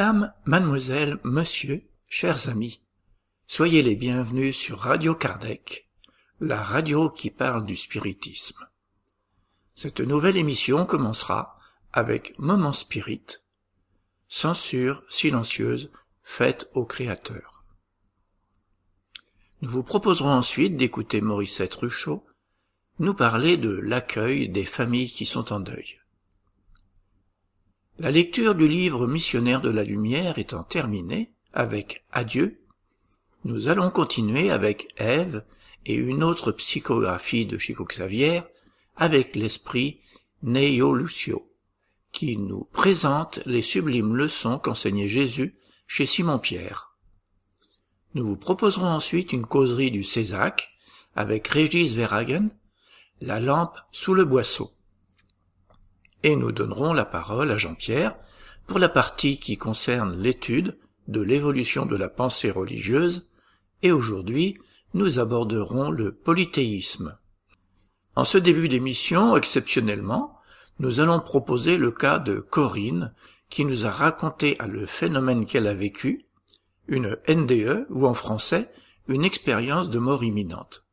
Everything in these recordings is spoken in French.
Madame, mademoiselle, monsieur, chers amis, soyez les bienvenus sur Radio Kardec, la radio qui parle du spiritisme. Cette nouvelle émission commencera avec Moment Spirit, censure silencieuse faite au Créateur. Nous vous proposerons ensuite d'écouter Mauricette Ruchot nous parler de l'accueil des familles qui sont en deuil. La lecture du livre Missionnaire de la Lumière étant terminée, avec Adieu, nous allons continuer avec Ève et une autre psychographie de Chico Xavier avec l'esprit Neo Lucio, qui nous présente les sublimes leçons qu'enseignait Jésus chez Simon-Pierre. Nous vous proposerons ensuite une causerie du Césac avec Régis Verhagen, la lampe sous le boisseau et nous donnerons la parole à Jean-Pierre pour la partie qui concerne l'étude de l'évolution de la pensée religieuse, et aujourd'hui nous aborderons le polythéisme. En ce début d'émission, exceptionnellement, nous allons proposer le cas de Corinne, qui nous a raconté le phénomène qu'elle a vécu, une NDE, ou en français, une expérience de mort imminente.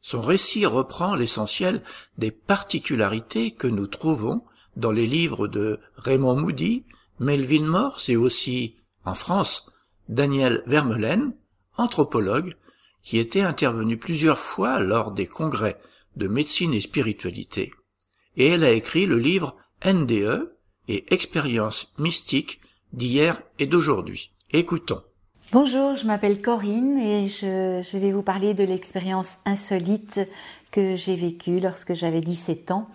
Son récit reprend l'essentiel des particularités que nous trouvons dans les livres de Raymond Moody, Melvin Morse et aussi, en France, Daniel Vermeulen, anthropologue, qui était intervenu plusieurs fois lors des congrès de médecine et spiritualité. Et elle a écrit le livre NDE et expériences mystiques d'hier et d'aujourd'hui. Écoutons. Bonjour, je m'appelle Corinne et je, vais vous parler de l'expérience insolite que j'ai vécue lorsque j'avais 17 ans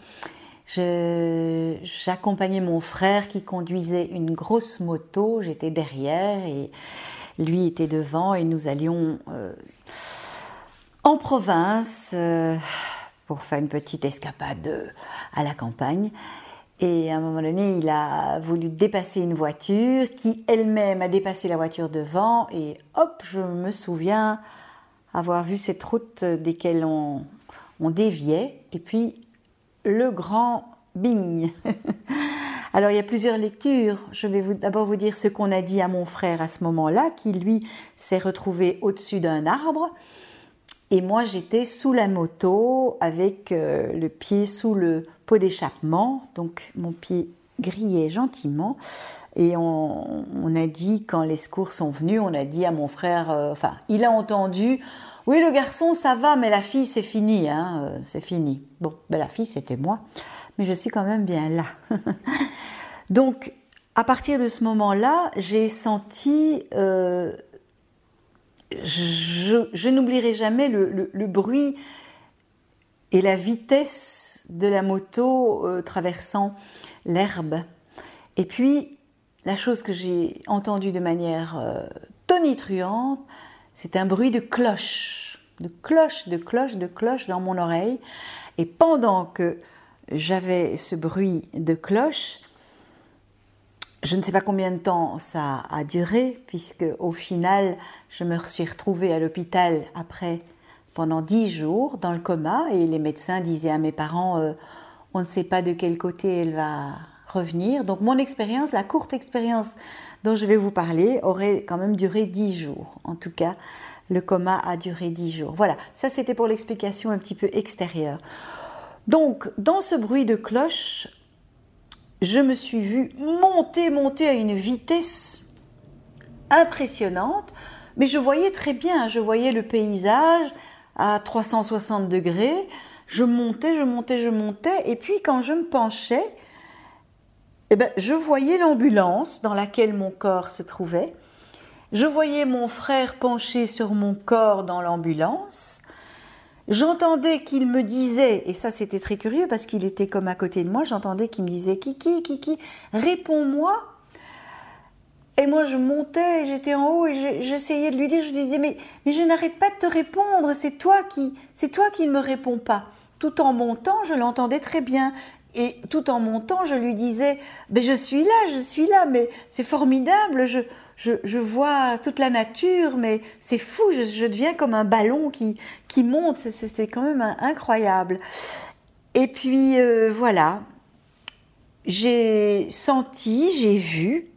J'accompagnais mon frère qui conduisait une grosse moto, j'étais derrière et lui était devant et nous allions euh, en province euh, pour faire une petite escapade à la campagne. Et à un moment donné, il a voulu dépasser une voiture qui elle-même a dépassé la voiture devant. Et hop, je me souviens avoir vu cette route desquelles on, on déviait. Et puis le grand bing. Alors il y a plusieurs lectures. Je vais d'abord vous dire ce qu'on a dit à mon frère à ce moment-là, qui lui s'est retrouvé au-dessus d'un arbre. Et moi j'étais sous la moto avec euh, le pied sous le pot d'échappement. Donc mon pied grillait gentiment. Et on, a dit, quand les secours sont venus, on a dit à mon frère, euh, enfin, il a entendu, oui, le garçon, ça va, mais la fille, c'est fini, hein, euh, c'est fini. Bon, ben, la fille, c'était moi, mais je suis quand même bien là. Donc, à partir de ce moment-là, j'ai senti. Euh, je, n'oublierai jamais le, bruit et la vitesse de la moto euh, traversant l'herbe. Et puis, la chose que j'ai entendue de manière tonitruante, c'est un bruit de cloche, de cloche, de cloche, de cloche dans mon oreille. Et pendant que j'avais ce bruit de cloche, je ne sais pas combien de temps ça a duré, puisque au final, je me suis retrouvée à l'hôpital après pendant dix jours dans le coma, et les médecins disaient à mes parents, euh, on ne sait pas de quel côté elle va revenir. Donc mon expérience, la courte expérience dont je vais vous parler, aurait quand même duré dix jours. En tout cas, le coma a duré dix jours. Voilà, ça c'était pour l'explication un petit peu extérieure. Donc, dans ce bruit de cloche, je me suis vue monter, monter à une vitesse impressionnante, mais je voyais très bien, je voyais le paysage à 360 degrés, je montais, je montais, je montais, et puis quand je me penchais, eh ben, je voyais l'ambulance dans laquelle mon corps se trouvait. Je voyais mon frère penché sur mon corps dans l'ambulance. J'entendais qu'il me disait, et ça c'était très curieux parce qu'il était comme à côté de moi, j'entendais qu'il me disait Kiki, Kiki, réponds-moi. Et moi je montais, j'étais en haut et j'essayais de lui dire, je disais mais, mais je n'arrête pas de te répondre, c'est toi qui c'est toi qui ne me réponds pas. Tout en montant, je l'entendais très bien et tout en montant, je lui disais ben, Je suis là, je suis là, mais c'est formidable, je, vois toute la nature, mais c'est fou, je, deviens comme un ballon qui, qui monte, c'est quand même incroyable. Et puis euh, voilà, j'ai senti, j'ai vu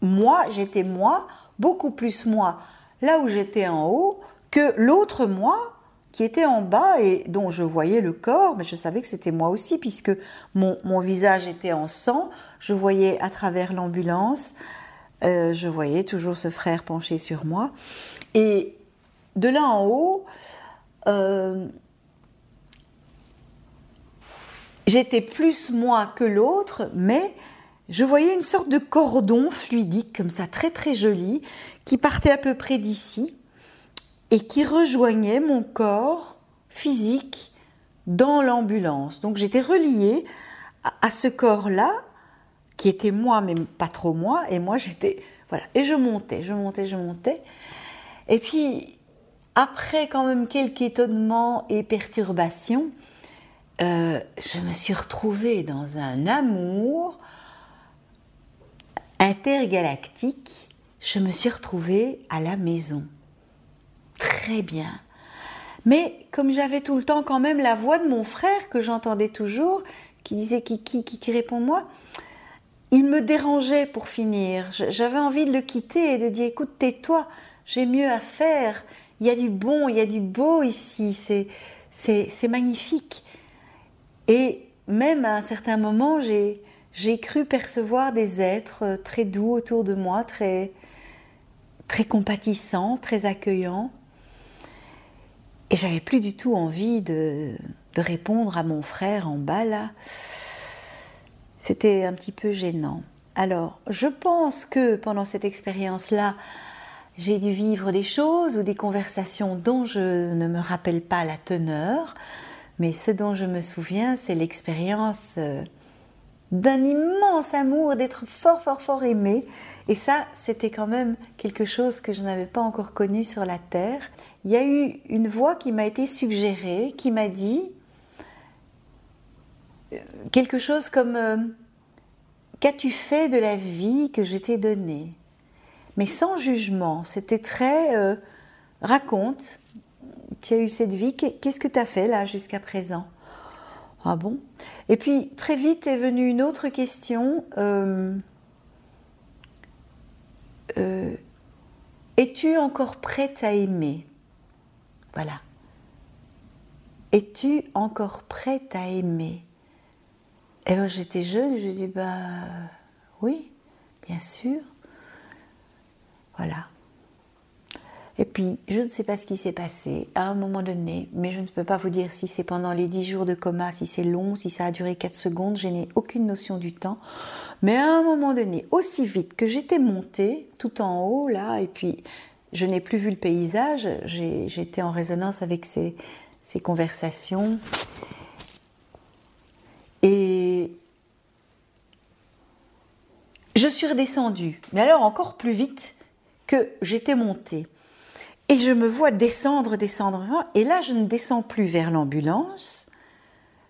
moi, j'étais moi, beaucoup plus moi, là où j'étais en haut, que l'autre moi qui était en bas et dont je voyais le corps, mais je savais que c'était moi aussi, puisque mon, visage était en sang, je voyais à travers l'ambulance, euh, je voyais toujours ce frère penché sur moi. Et de là en haut, euh, j'étais plus moi que l'autre, mais je voyais une sorte de cordon fluidique comme ça, très très joli, qui partait à peu près d'ici et qui rejoignait mon corps physique dans l'ambulance. Donc j'étais reliée à, ce corps-là, qui était moi, mais pas trop moi, et moi j'étais... Voilà, et je montais, je montais, je montais. Et puis, après quand même quelques étonnements et perturbations, euh, je me suis retrouvée dans un amour intergalactique. Je me suis retrouvée à la maison. Très bien. Mais comme j'avais tout le temps quand même la voix de mon frère que j'entendais toujours, qui disait qui qui qui, répond moi, il me dérangeait pour finir. J'avais envie de le quitter et de dire écoute tais-toi, j'ai mieux à faire. Il y a du bon, il y a du beau ici, c'est c'est magnifique. Et même à un certain moment, j'ai cru percevoir des êtres euh, très doux autour de moi, très compatissants, très accueillants. Et j'avais plus du tout envie de, répondre à mon frère en bas là. C'était un petit peu gênant. Alors, je pense que pendant cette expérience-là, j'ai dû vivre des choses ou des conversations dont je ne me rappelle pas la teneur, mais ce dont je me souviens, c'est l'expérience euh, d'un immense amour, d'être fort, fort, fort aimé. Et ça, c'était quand même quelque chose que je n'avais pas encore connu sur la Terre. Il y a eu une voix qui m'a été suggérée, qui m'a dit euh, quelque chose comme euh, Qu'as-tu fait de la vie que je t'ai donnée? Mais sans jugement, c'était très raconte, tu as eu cette vie, qu'est-ce que tu as fait là jusqu'à présent? Ah bon? Et puis très vite est venue une autre question. Euh, euh, es-tu encore prête à aimer? Voilà. Es-tu encore prête à aimer? Et eh bien j'étais jeune, je dis bah oui, bien sûr. Voilà. Et puis, je ne sais pas ce qui s'est passé à un moment donné, mais je ne peux pas vous dire si c'est pendant les dix jours de coma, si c'est long, si ça a duré 4 secondes, je n'ai aucune notion du temps. Mais à un moment donné, aussi vite que j'étais montée tout en haut, là, et puis je n'ai plus vu le paysage, j'étais en résonance avec ces, conversations. Et je suis redescendue, mais alors encore plus vite que j'étais montée. Et je me vois descendre, descendre, et là je ne descends plus vers l'ambulance,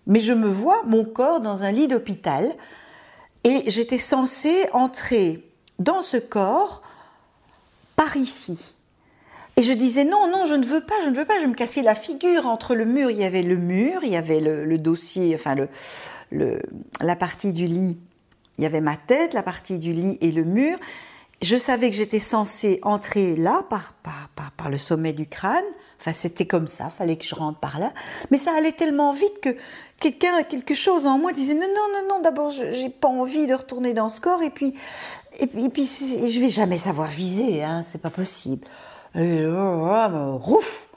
mais je me vois mon corps dans un lit d'hôpital, et j'étais censée entrer dans ce corps par ici. Et je disais non, non, je ne veux pas, je ne veux pas, je me cassais la figure entre le mur, il y avait le mur, il y avait le, dossier, enfin le, le, la partie du lit, il y avait ma tête, la partie du lit et le mur, je savais que j'étais censée entrer là par, par, par, le sommet du crâne. Enfin, c'était comme ça, fallait que je rentre par là. Mais ça allait tellement vite que quelqu'un, quelque chose en moi disait non, non, non, non, d'abord, j'ai pas envie de retourner dans ce corps et puis, et puis, je vais jamais savoir viser, hein, c'est pas possible. Rouf,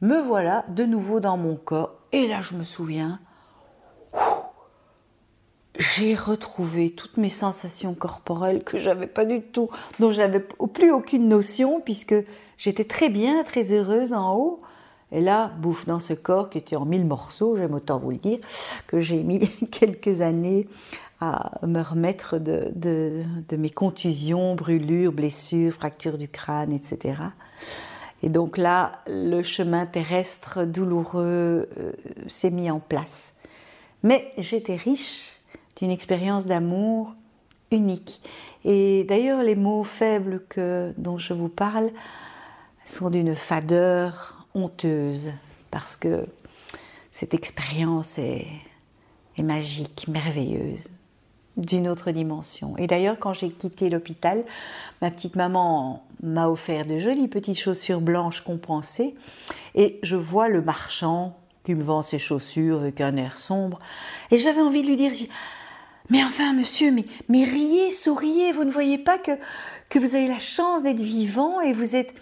me voilà de nouveau dans mon corps. Et là, je me souviens, j'ai retrouvé toutes mes sensations corporelles que j'avais pas du tout, dont j'avais plus aucune notion, puisque j'étais très bien, très heureuse en haut. Et là, bouffe dans ce corps qui était en mille morceaux, j'aime autant vous le dire, que j'ai mis quelques années à me remettre de, mes contusions, brûlures, blessures, fractures du crâne, etc. Et donc là, le chemin terrestre douloureux euh, s'est mis en place. Mais j'étais riche d'une expérience d'amour unique. Et d'ailleurs, les mots faibles dont je vous parle sont d'une fadeur honteuse, parce que cette expérience est, magique, merveilleuse. d'une autre dimension. Et d'ailleurs, quand j'ai quitté l'hôpital, ma petite maman m'a offert de jolies petites chaussures blanches compensées, et je vois le marchand qui me vend ses chaussures avec un air sombre, et j'avais envie de lui dire, mais enfin, monsieur, mais, mais riez, souriez, vous ne voyez pas que, que vous avez la chance d'être vivant et vous êtes,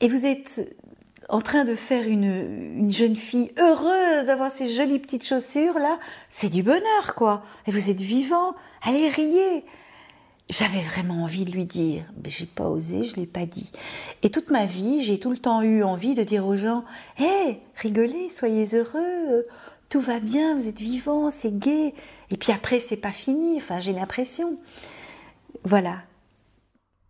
et vous êtes en train de faire une, jeune fille heureuse d'avoir ces jolies petites chaussures là, c'est du bonheur quoi. Et vous êtes vivant, allez riez. J'avais vraiment envie de lui dire, mais j'ai pas osé, je l'ai pas dit. Et toute ma vie, j'ai tout le temps eu envie de dire aux gens, hé, rigolez, soyez heureux, tout va bien, vous êtes vivant, c'est gai. Et puis après, c'est pas fini. Enfin, j'ai l'impression. Voilà.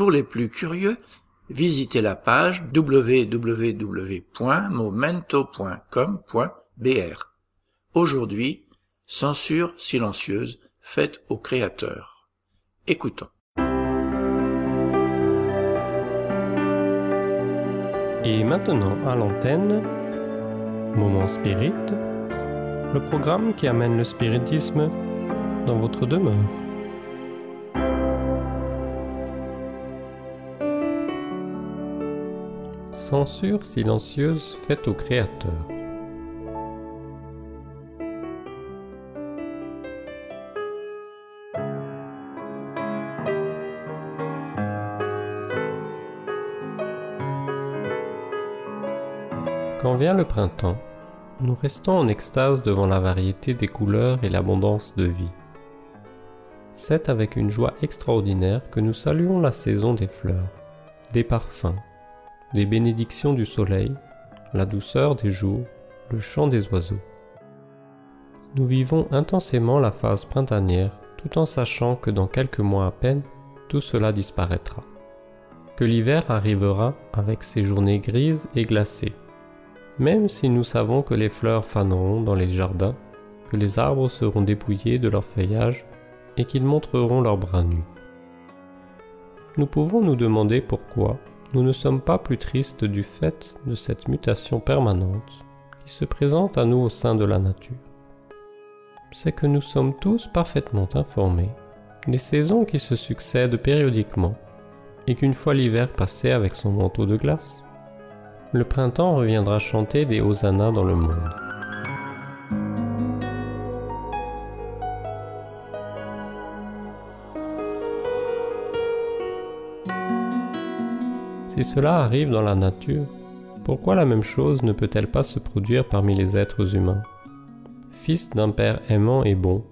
Pour les plus curieux, visitez la page www.momento.com.br. Aujourd'hui, censure silencieuse faite aux créateurs. Écoutons. Et maintenant à l'antenne, Moment Spirit, le programme qui amène le spiritisme dans votre demeure. Censure silencieuse faite au Créateur. Quand vient le printemps, nous restons en extase devant la variété des couleurs et l'abondance de vie. C'est avec une joie extraordinaire que nous saluons la saison des fleurs, des parfums, des bénédictions du soleil, la douceur des jours, le chant des oiseaux. Nous vivons intensément la phase printanière tout en sachant que dans quelques mois à peine, tout cela disparaîtra. Que l'hiver arrivera avec ses journées grises et glacées. Même si nous savons que les fleurs faneront dans les jardins, que les arbres seront dépouillés de leur feuillage et qu'ils montreront leurs bras nus. Nous pouvons nous demander pourquoi nous ne sommes pas plus tristes du fait de cette mutation permanente qui se présente à nous au sein de la nature. C'est que nous sommes tous parfaitement informés des saisons qui se succèdent périodiquement et qu'une fois l'hiver passé avec son manteau de glace, le printemps reviendra chanter des hosannas dans le monde. Si cela arrive dans la nature, pourquoi la même chose ne peut-elle pas se produire parmi les êtres humains? Fils d'un Père aimant et bon.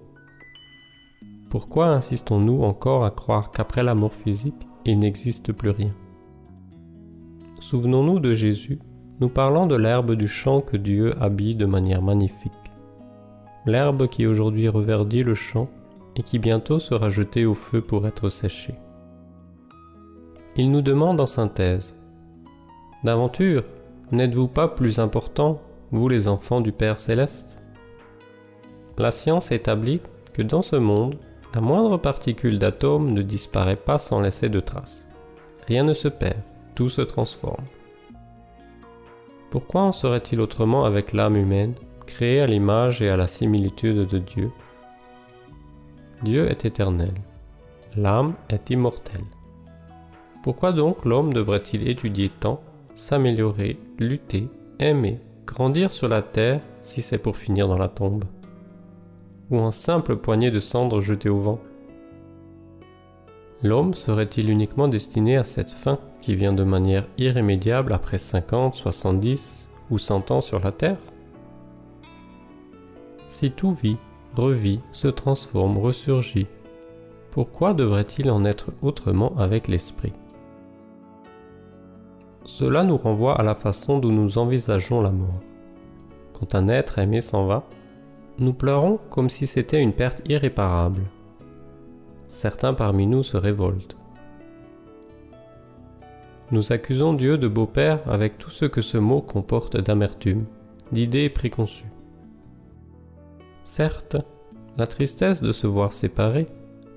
Pourquoi insistons-nous encore à croire qu'après la mort physique, il n'existe plus rien? Souvenons-nous de Jésus, nous parlant de l'herbe du champ que Dieu habille de manière magnifique. L'herbe qui aujourd'hui reverdit le champ et qui bientôt sera jetée au feu pour être séchée. Il nous demande en synthèse D'aventure, n'êtes-vous pas plus important, vous les enfants du Père céleste? La science établit que dans ce monde, la moindre particule d'atome ne disparaît pas sans laisser de traces. Rien ne se perd, tout se transforme. Pourquoi en serait-il autrement avec l'âme humaine, créée à l'image et à la similitude de Dieu? Dieu est éternel, l'âme est immortelle. Pourquoi donc l'homme devrait-il étudier tant, s'améliorer, lutter, aimer, grandir sur la terre si c'est pour finir dans la tombe? Ou en simple poignée de cendres jetées au vent? L'homme serait-il uniquement destiné à cette fin qui vient de manière irrémédiable après 50, 70 ou 100 ans sur la terre? Si tout vit, revit, se transforme, ressurgit, pourquoi devrait-il en être autrement avec l'esprit? Cela nous renvoie à la façon dont nous envisageons la mort. Quand un être aimé s'en va, nous pleurons comme si c'était une perte irréparable. certains parmi nous se révoltent. Nous accusons Dieu de beau-père avec tout ce que ce mot comporte d'amertume, d'idées préconçues. Certes, la tristesse de se voir séparé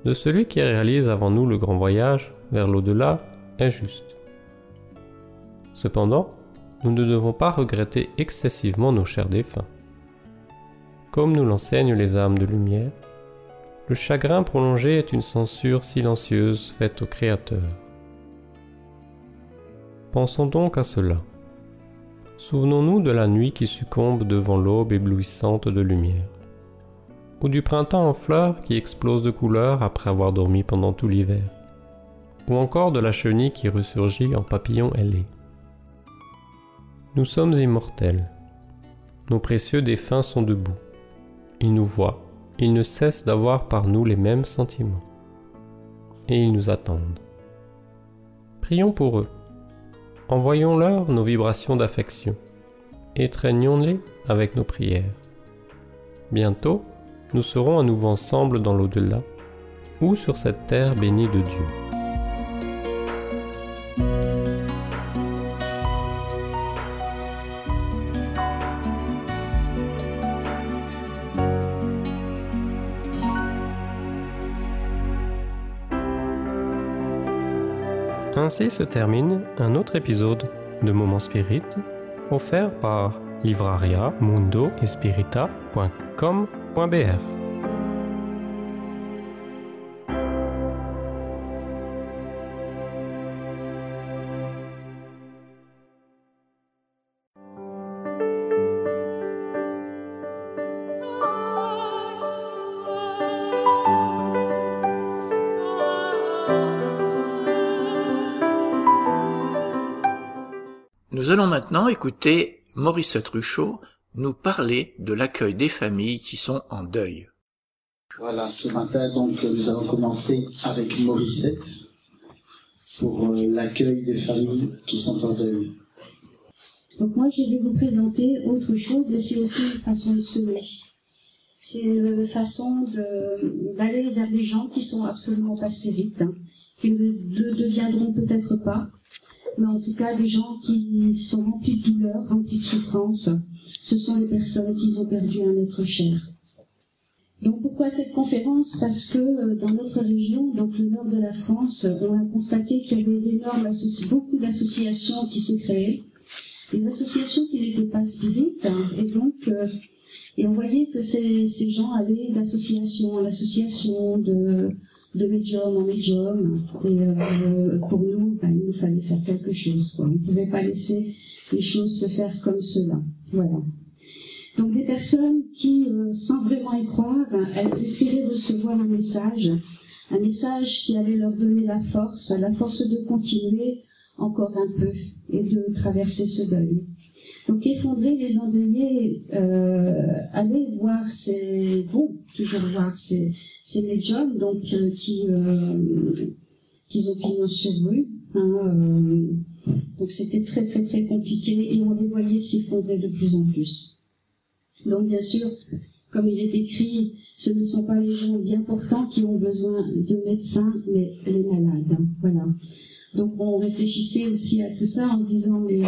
de celui qui réalise avant nous le grand voyage vers l'au-delà est juste. Cependant, nous ne devons pas regretter excessivement nos chers défunts. Comme nous l'enseignent les âmes de lumière, le chagrin prolongé est une censure silencieuse faite au Créateur. Pensons donc à cela. Souvenons-nous de la nuit qui succombe devant l'aube éblouissante de lumière, ou du printemps en fleurs qui explose de couleurs après avoir dormi pendant tout l'hiver, ou encore de la chenille qui ressurgit en papillon ailé. Nous sommes immortels. Nos précieux défunts sont debout. Ils nous voient, ils ne cessent d'avoir par nous les mêmes sentiments. Et ils nous attendent. Prions pour eux. Envoyons-leur nos vibrations d'affection. Étreignons-les avec nos prières. Bientôt, nous serons à nouveau ensemble dans l'au-delà, ou sur cette terre bénie de Dieu. Ainsi se termine un autre épisode de Moment Spirit offert par livraria mundo Nous maintenant écouter Mauricette Ruchot nous parler de l'accueil des familles qui sont en deuil. Voilà, ce matin, donc, nous allons commencer avec Mauricette pour euh, l'accueil des familles qui sont en deuil. Donc moi, je vais vous présenter autre chose, mais c'est aussi une façon de semer. C'est une façon d'aller vers les gens qui sont absolument pas spirites, hein, qui ne deviendront peut-être pas, mais en tout cas des gens qui sont remplis de douleur, remplis de souffrance. Ce sont les personnes qui ont perdu un être cher. Donc pourquoi cette conférence? Parce que euh, dans notre région, donc le nord de la France, on a constaté qu'il y avait beaucoup d'associations qui se créaient, des associations qui n'étaient pas spirites, hein, et donc euh, et on voyait que ces, ces gens allaient d'association en association, de, de médium en médium. Et euh, pour nous, ben, il nous fallait faire quelque chose. On ne pouvait pas laisser les choses se faire comme cela. Voilà. Donc des personnes qui, euh, sans vraiment y croire, elles espéraient recevoir un message, un message qui allait leur donner la force, la force de continuer encore un peu et de traverser ce deuil. Donc effondrer les endeuillés, euh, aller voir ces, vont toujours voir ces, ces médiums donc euh, qui euh, qui pignon sur rue. Euh, donc c'était très très très compliqué et on les voyait s'effondrer de plus en plus. Donc bien sûr, comme il est écrit, ce ne sont pas les gens bien portants qui ont besoin de médecins, mais les malades. Hein, voilà. Donc on réfléchissait aussi à tout ça en se disant mais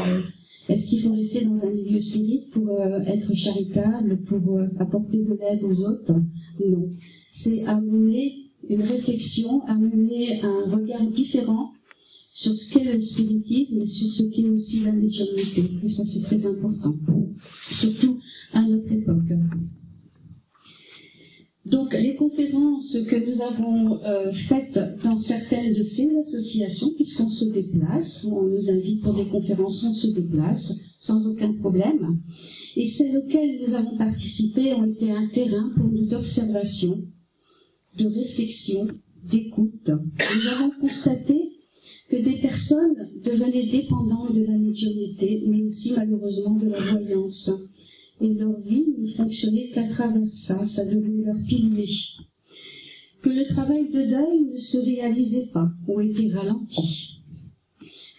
est-ce qu'il faut rester dans un milieu spirituel pour être charitable, pour apporter de l'aide aux autres? Non c'est amener une réflexion, amener un regard différent sur ce qu'est le spiritisme et sur ce qu'est aussi la médiumnité. Et ça, c'est très important, surtout à notre époque. Donc, les conférences que nous avons euh, faites dans certaines de ces associations, puisqu'on se déplace, on nous invite pour des conférences, on se déplace sans aucun problème. Et celles auxquelles nous avons participé ont été un terrain pour nous d'observation de réflexion, d'écoute. Nous avons constaté que des personnes devenaient dépendantes de la médiumnité, mais aussi malheureusement de la voyance. Et leur vie ne fonctionnait qu'à travers ça, ça devenait leur pilier. Que le travail de deuil ne se réalisait pas, ou était ralenti.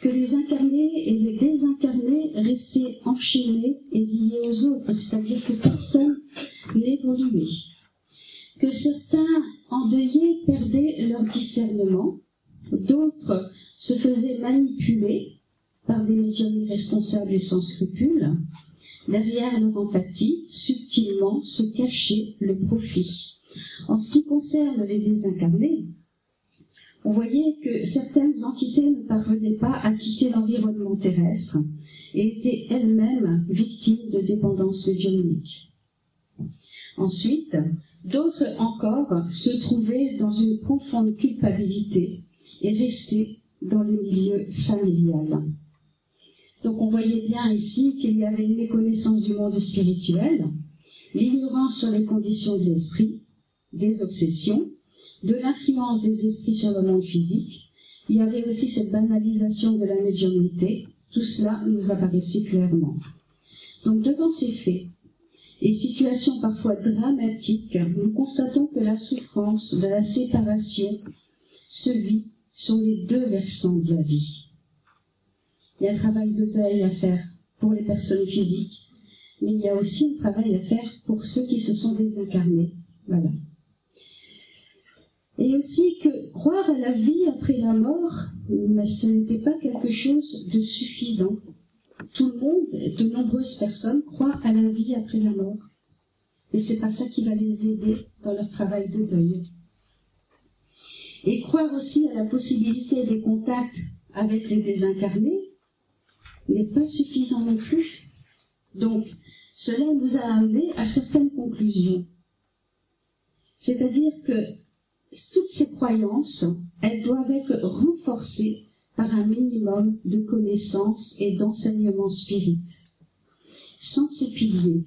Que les incarnés et les désincarnés restaient enchaînés et liés aux autres, c'est-à-dire que personne n'évoluait que certains endeuillés perdaient leur discernement, d'autres se faisaient manipuler par des médiums irresponsables et sans scrupules. Derrière leur empathie, subtilement se cachait le profit. En ce qui concerne les désincarnés, on voyait que certaines entités ne parvenaient pas à quitter l'environnement terrestre et étaient elles-mêmes victimes de dépendance médiumnique. Ensuite, d'autres encore se trouvaient dans une profonde culpabilité et restaient dans le milieu familial. Donc on voyait bien ici qu'il y avait une méconnaissance du monde spirituel, l'ignorance sur les conditions de l'esprit, des obsessions, de l'influence des esprits sur le monde physique. Il y avait aussi cette banalisation de la médiumnité. Tout cela nous apparaissait clairement. Donc devant ces faits et situations parfois dramatiques, nous constatons que la souffrance de la séparation se vit sur les deux versants de la vie. Il y a un travail de deuil à faire pour les personnes physiques, mais il y a aussi un travail à faire pour ceux qui se sont désincarnés. Voilà. Et aussi que croire à la vie après la mort, ce n'était pas quelque chose de suffisant. Tout le monde, de nombreuses personnes croient à la vie après la mort. Et c'est pas ça qui va les aider dans leur travail de deuil. Et croire aussi à la possibilité des contacts avec les désincarnés n'est pas suffisant non plus. Donc, cela nous a amené à certaines conclusions. C'est-à-dire que toutes ces croyances, elles doivent être renforcées par un minimum de connaissances et d'enseignement spirit. Sans ces piliers,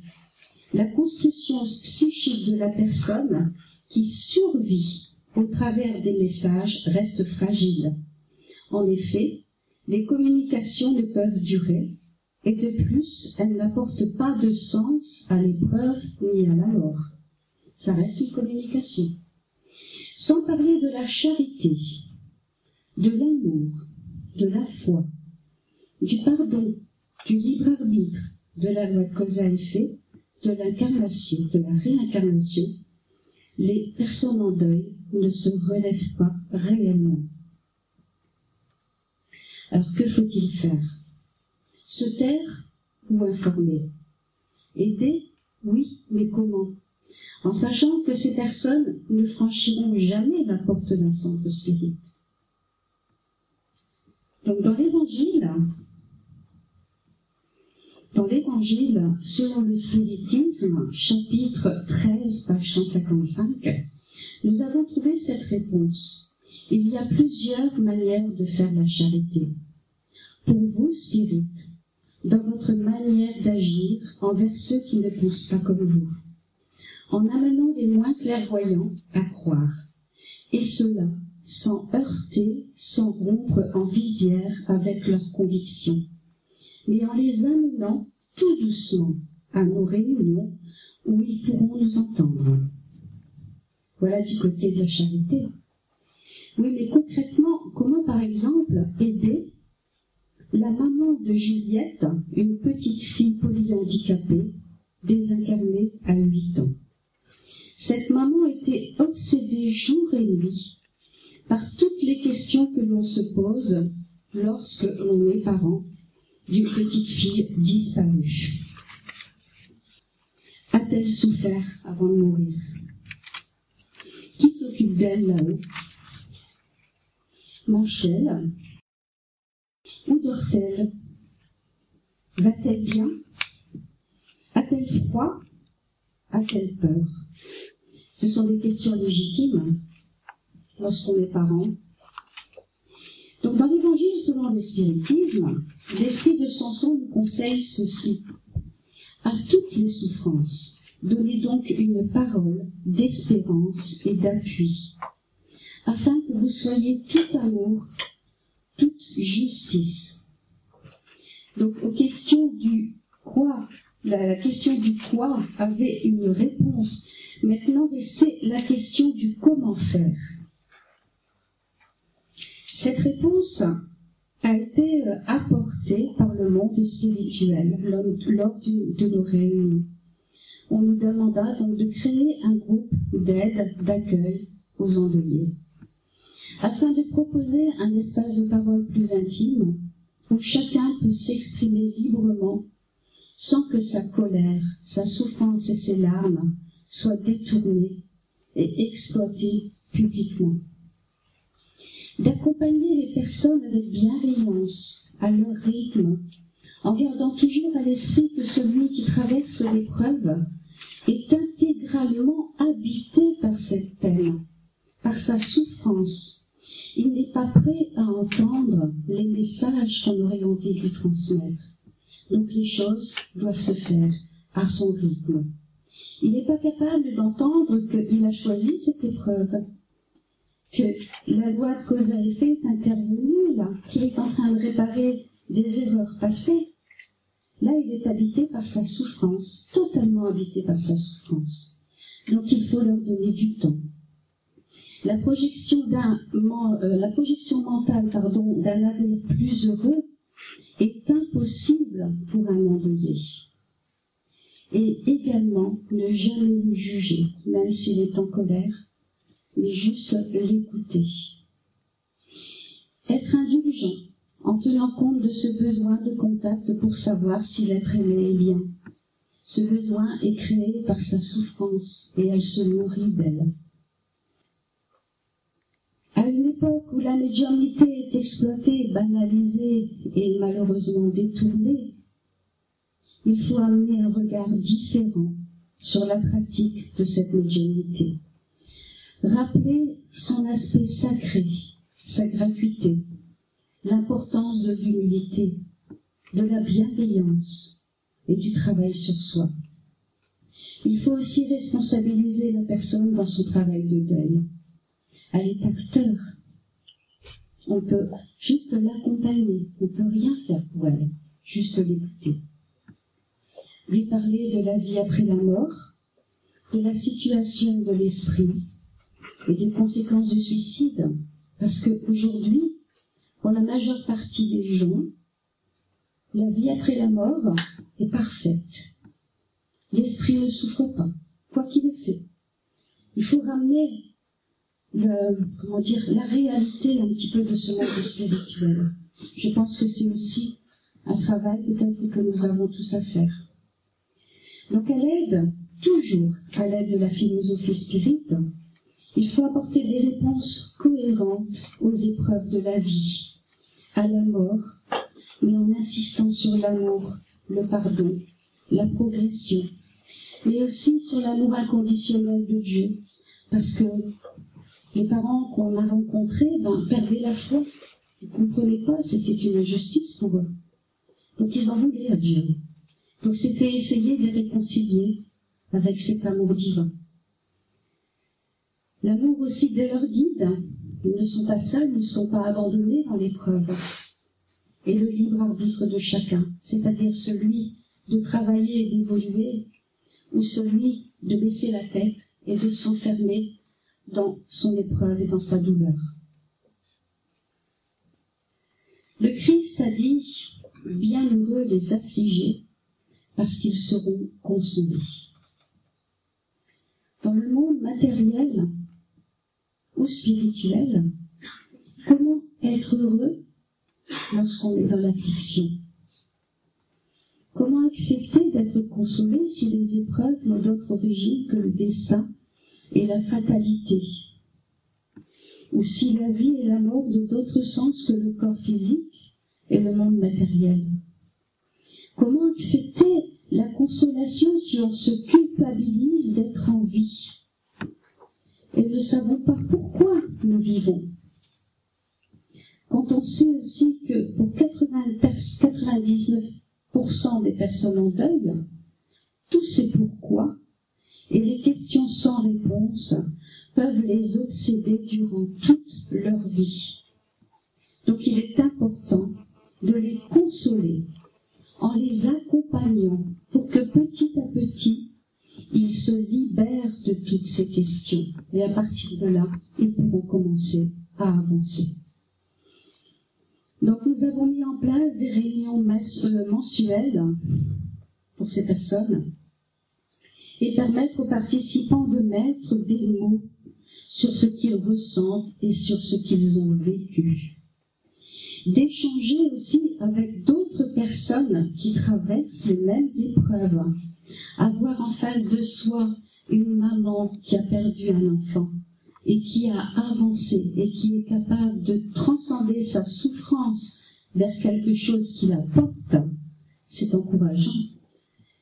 la construction psychique de la personne qui survit au travers des messages reste fragile. En effet, les communications ne peuvent durer, et de plus, elles n'apportent pas de sens à l'épreuve ni à la mort. Ça reste une communication sans parler de la charité, de l'amour, de la foi, du pardon, du libre arbitre, de la loi cause à effet, de l'incarnation, de la réincarnation, les personnes en deuil ne se relèvent pas réellement. Alors que faut-il faire? Se taire ou informer? Aider? Oui, mais comment? En sachant que ces personnes ne franchiront jamais la porte d'un centre spirit. Donc dans l'évangile, dans l'évangile selon le spiritisme, chapitre 13, page 155, nous avons trouvé cette réponse. Il y a plusieurs manières de faire la charité. Pour vous, spirit, dans votre manière d'agir envers ceux qui ne pensent pas comme vous en amenant les moins clairvoyants à croire, et cela sans heurter, sans rompre en visière avec leurs convictions, mais en les amenant tout doucement à nos réunions où ils pourront nous entendre. Voilà du côté de la charité. Oui, mais concrètement, comment par exemple aider la maman de Juliette, une petite fille polyhandicapée, désincarnée à huit ans? Cette maman était obsédée jour et nuit par toutes les questions que l'on se pose lorsque l'on est parent d'une petite fille disparue. A-t-elle souffert avant de mourir? Qui s'occupe d'elle là-haut? Mange-t-elle Où dort-elle? Va-t-elle bien? A-t-elle froid? A-t-elle peur? Ce sont des questions légitimes lorsqu'on est parent. Donc dans l'évangile selon le spiritisme, l'esprit de Samson nous conseille ceci. À toutes les souffrances, donnez donc une parole d'espérance et d'appui, afin que vous soyez tout amour, toute justice. Donc aux questions du quoi, la question du quoi avait une réponse Maintenant, c'est la question du comment faire. Cette réponse a été euh, apportée par le monde spirituel lors de nos réunions. on nous demanda donc de créer un groupe d'aide, d'accueil aux endeuillés, afin de proposer un espace de parole plus intime où chacun peut s'exprimer librement sans que sa colère, sa souffrance et ses larmes soient détournées et exploitées publiquement. D'accompagner les personnes avec bienveillance, à leur rythme, en gardant toujours à l'esprit que celui qui traverse l'épreuve est intégralement habité par cette peine, par sa souffrance. Il n'est pas prêt à entendre les messages qu'on aurait envie de lui transmettre. Donc les choses doivent se faire à son rythme. Il n'est pas capable d'entendre qu'il a choisi cette épreuve, que la loi de cause à effet est intervenue là, qu'il est en train de réparer des erreurs passées. Là, il est habité par sa souffrance, totalement habité par sa souffrance. Donc il faut leur donner du temps. La projection, d'un, euh, mentale d'un avenir plus heureux est impossible pour un endeuillé. Et également ne jamais le juger, même s'il est en colère, mais juste l'écouter. Être indulgent en tenant compte de ce besoin de contact pour savoir si l'être aimé est bien. Ce besoin est créé par sa souffrance et elle se nourrit d'elle. À une époque où la médiumnité est exploitée, banalisée et malheureusement détournée, il faut amener un regard différent sur la pratique de cette médiumnité. Rappeler son aspect sacré, sa gratuité, l'importance de l'humilité, de la bienveillance et du travail sur soi. Il faut aussi responsabiliser la personne dans son travail de deuil elle est acteur. On peut juste l'accompagner, on peut rien faire pour elle, juste l'écouter. Lui parler de la vie après la mort, de la situation de l'esprit et des conséquences du suicide, parce qu'aujourd'hui, pour la majeure partie des gens, la vie après la mort est parfaite. L'esprit ne souffre pas, quoi qu'il ait fait. Il faut ramener comment dire, la réalité un petit peu de ce monde spirituel. Je pense que c'est aussi un travail peut-être que nous avons tous à faire. Donc à l'aide, toujours à l'aide de la philosophie spirite, il faut apporter des réponses cohérentes aux épreuves de la vie, à la mort, mais en insistant sur l'amour, le pardon, la progression, mais aussi sur l'amour inconditionnel de Dieu, parce que les parents qu'on a rencontrés ben, perdaient la foi. Ils ne comprenaient pas, c'était une injustice pour eux. Donc ils en voulaient à Dieu. Donc c'était essayer de les réconcilier avec cet amour divin. L'amour aussi de leur guide. Ils ne sont pas seuls, ils ne sont pas abandonnés dans l'épreuve. Et le libre arbitre de chacun, c'est-à-dire celui de travailler et d'évoluer, ou celui de baisser la tête et de s'enfermer dans son épreuve et dans sa douleur. Le Christ a dit, bienheureux les affligés, parce qu'ils seront consolés. Dans le monde matériel ou spirituel, comment être heureux lorsqu'on est dans l'affliction? Comment accepter d'être consolé si les épreuves n'ont d'autre origine que le destin et la fatalité, ou si la vie et la mort de d'autres sens que le corps physique et le monde matériel? Comment accepter la consolation si on se culpabilise d'être en vie? Et ne savons pas pourquoi nous vivons Quand on sait aussi que pour 99% des personnes en deuil, tous ces pourquoi et les questions sans réponse peuvent les obséder durant toute leur vie. Donc il est important de les consoler en les accompagnant pour que petit à petit, ils se libèrent de toutes ces questions. Et à partir de là, ils pourront commencer à avancer. Donc nous avons mis en place des réunions mensuelles pour ces personnes et permettre aux participants de mettre des mots sur ce qu'ils ressentent et sur ce qu'ils ont vécu. D'échanger aussi avec d'autres personnes qui traversent les mêmes épreuves. Avoir en face de soi une maman qui a perdu un enfant et qui a avancé et qui est capable de transcender sa souffrance vers quelque chose qui la porte, c'est encourageant.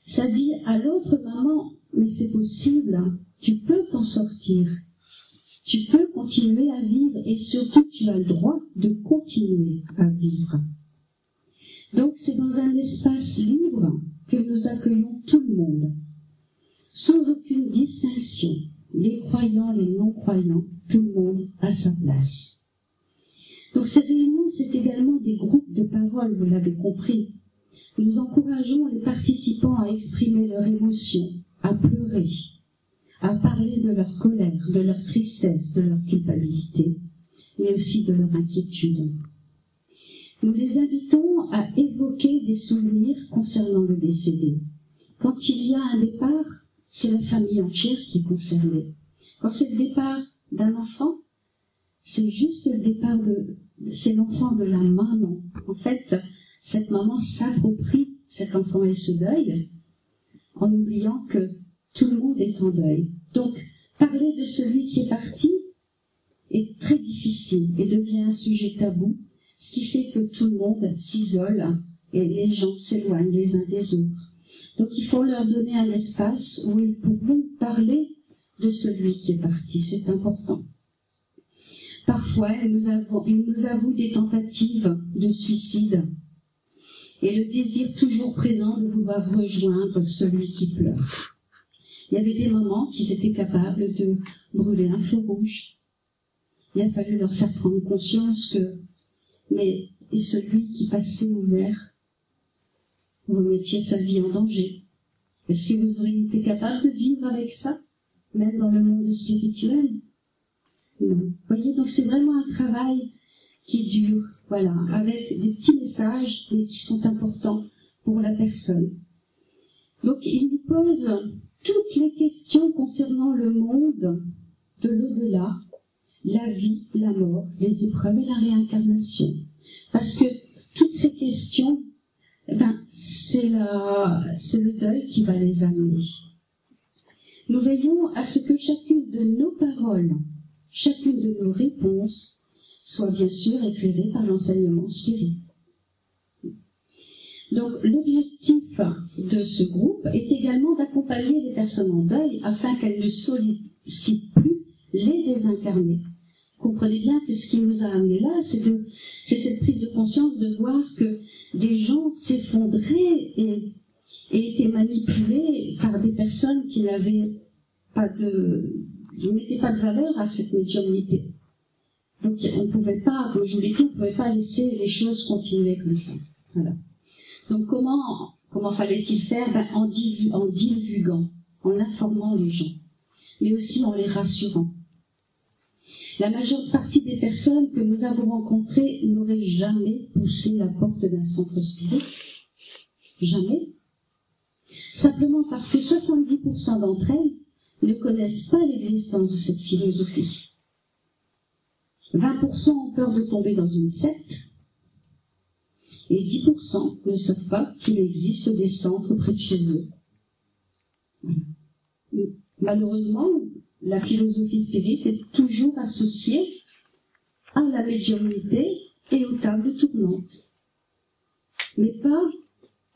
Ça dit à l'autre maman, mais c'est possible, tu peux t'en sortir, tu peux continuer à vivre et surtout tu as le droit de continuer à vivre. Donc c'est dans un espace libre que nous accueillons tout le monde, sans aucune distinction, les croyants, les non-croyants, tout le monde à sa place. Donc ces réunions, c'est également des groupes de parole, vous l'avez compris. Nous encourageons les participants à exprimer leurs émotions, à pleurer, à parler de leur colère, de leur tristesse, de leur culpabilité, mais aussi de leur inquiétude. Nous les invitons à évoquer des souvenirs concernant le décédé. Quand il y a un départ, c'est la famille entière qui est concernée. Quand c'est le départ d'un enfant, c'est juste le départ de, c'est l'enfant de la maman. En fait, cette maman s'approprie cet enfant et ce deuil, en oubliant que tout le monde est en deuil. Donc, parler de celui qui est parti est très difficile et devient un sujet tabou, ce qui fait que tout le monde s'isole et les gens s'éloignent les uns des autres. Donc, il faut leur donner un espace où ils pourront parler de celui qui est parti. C'est important. Parfois, ils nous, avouent, des tentatives de suicide et le désir toujours présent de vouloir rejoindre celui qui pleure. Il y avait des moments qu'ils étaient capables de brûler un feu rouge. Il a fallu leur faire prendre conscience que, mais, et celui qui passait au vert, vous mettiez sa vie en danger. Est-ce que vous auriez été capable de vivre avec ça, même dans le monde spirituel? Non. Vous voyez, donc c'est vraiment un travail qui dure, voilà, avec des petits messages, mais qui sont importants pour la personne. Donc il nous pose toutes les questions concernant le monde de l'au-delà, la vie, la mort, les épreuves et la réincarnation. Parce que toutes ces questions, eh ben, c'est le deuil qui va les amener. Nous veillons à ce que chacune de nos paroles, chacune de nos réponses, soit bien sûr éclairée par l'enseignement spirituel. Donc l'objectif de ce groupe est également d'accompagner les personnes en deuil afin qu'elles ne sollicitent plus les désincarnés. Comprenez bien que ce qui nous a amené là, c'est cette prise de conscience de voir que des gens s'effondraient et, et, étaient manipulés par des personnes qui n'avaient pas de, ne mettaient pas de valeur à cette médiumnité. Donc on ne pouvait pas, comme je vous l'ai dit, on ne pouvait pas laisser les choses continuer comme ça. Voilà. Donc comment, comment fallait-il faire? Ben, en, en divulguant, en informant les gens, mais aussi en les rassurant. La majeure partie des personnes que nous avons rencontrées n'auraient jamais poussé la porte d'un centre spirit. Jamais. Simplement parce que 70% d'entre elles ne connaissent pas l'existence de cette philosophie. 20% ont peur de tomber dans une secte et 10% ne savent pas qu'il existe des centres près de chez eux. Malheureusement, la philosophie spirit est toujours associée à la médiumnité et aux tables tournantes, mais pas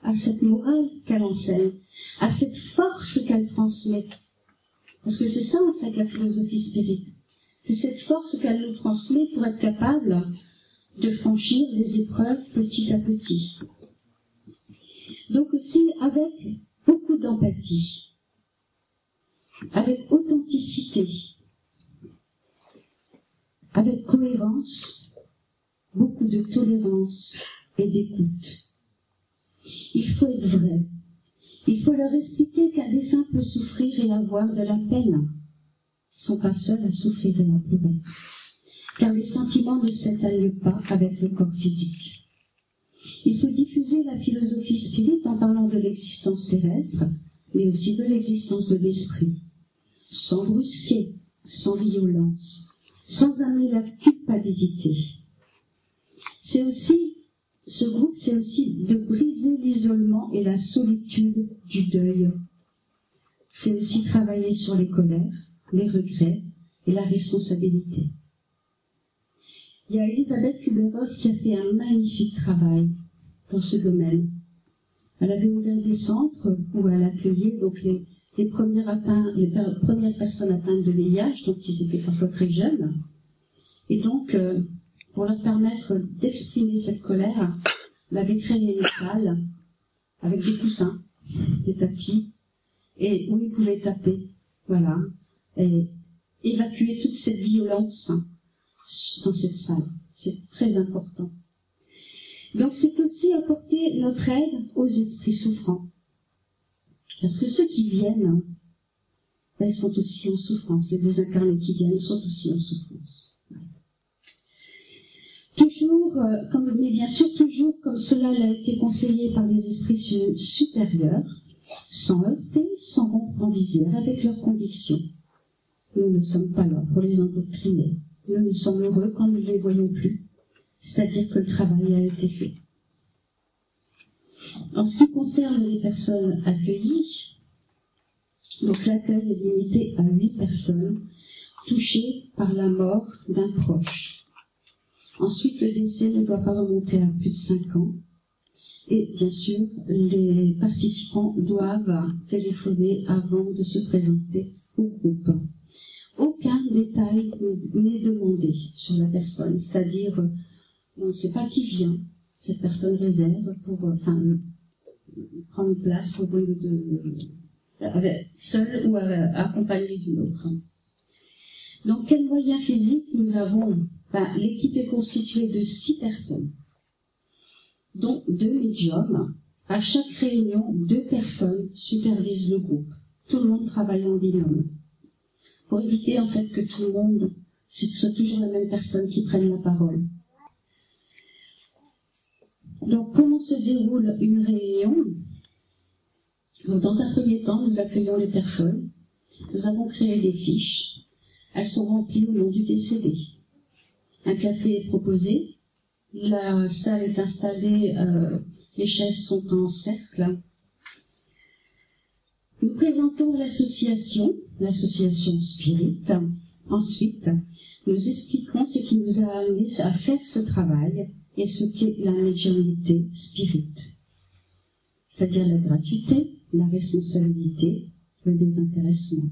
à cette morale qu'elle enseigne, à cette force qu'elle transmet. Parce que c'est ça en fait la philosophie spirit. C'est cette force qu'elle nous transmet pour être capable de franchir les épreuves petit à petit. Donc aussi avec beaucoup d'empathie, avec authenticité, avec cohérence, beaucoup de tolérance et d'écoute. Il faut être vrai. Il faut leur expliquer qu'un défunt peut souffrir et avoir de la peine. Ils sont pas seuls à souffrir et à pleurer car les sentiments ne s'éteignent pas avec le corps physique. Il faut diffuser la philosophie spirite en parlant de l'existence terrestre, mais aussi de l'existence de l'esprit, sans brusquer, sans violence, sans amener la culpabilité. C'est aussi, ce groupe, c'est aussi de briser l'isolement et la solitude du deuil. C'est aussi travailler sur les colères, les regrets et la responsabilité. Il y a Elisabeth Kubler-Ross qui a fait un magnifique travail dans ce domaine. Elle avait ouvert des centres où elle accueillait donc les, les, premières, personnes atteintes de VIH, donc qui étaient parfois très jeunes. Et donc, euh, pour leur permettre d'exprimer cette colère, elle avait créé une salle avec des coussins, des tapis, et où ils pouvaient taper, voilà, et évacuer toute cette violence dans cette salle. C'est très important. Donc c'est aussi apporter notre aide aux esprits souffrants. Parce que ceux qui viennent, ben, ils sont aussi en souffrance. Les désincarnés qui viennent sont aussi en souffrance. Toujours, euh, mais bien sûr toujours comme cela a été conseillé par les esprits supérieurs, sans heurter, sans rompre visière avec leurs convictions. Nous ne sommes pas là pour les endoctriner. Nous nous sommes heureux quand nous ne les voyons plus, c'est-à-dire que le travail a été fait. En ce qui concerne les personnes accueillies, donc l'accueil est limité à huit personnes touchées par la mort d'un proche. Ensuite, le décès ne doit pas remonter à plus de cinq ans. Et bien sûr, les participants doivent téléphoner avant de se présenter au groupe aucun détail n'est demandé sur la personne, c'est-à-dire on ne sait pas qui vient, cette personne réserve pour euh, enfin, prendre place pour de, seul ou accompagné d'une autre. Donc quels moyens physiques nous avons ben, L'équipe est constituée de six personnes, dont deux médiums. À chaque réunion, deux personnes supervisent le groupe. Tout le monde travaille en binôme pour éviter en fait que tout le monde, ce soit toujours la même personne qui prenne la parole. Donc comment se déroule une réunion? Dans un premier temps, nous accueillons les personnes. Nous avons créé des fiches. Elles sont remplies au nom du décédé. Un café est proposé. La salle est installée. Euh, les chaises sont en cercle. Nous présentons l'association l'association Spirit. Ensuite, nous expliquons ce qui nous a amené à faire ce travail et ce qu'est la médiumnité spirit, c'est-à-dire la gratuité, la responsabilité, le désintéressement.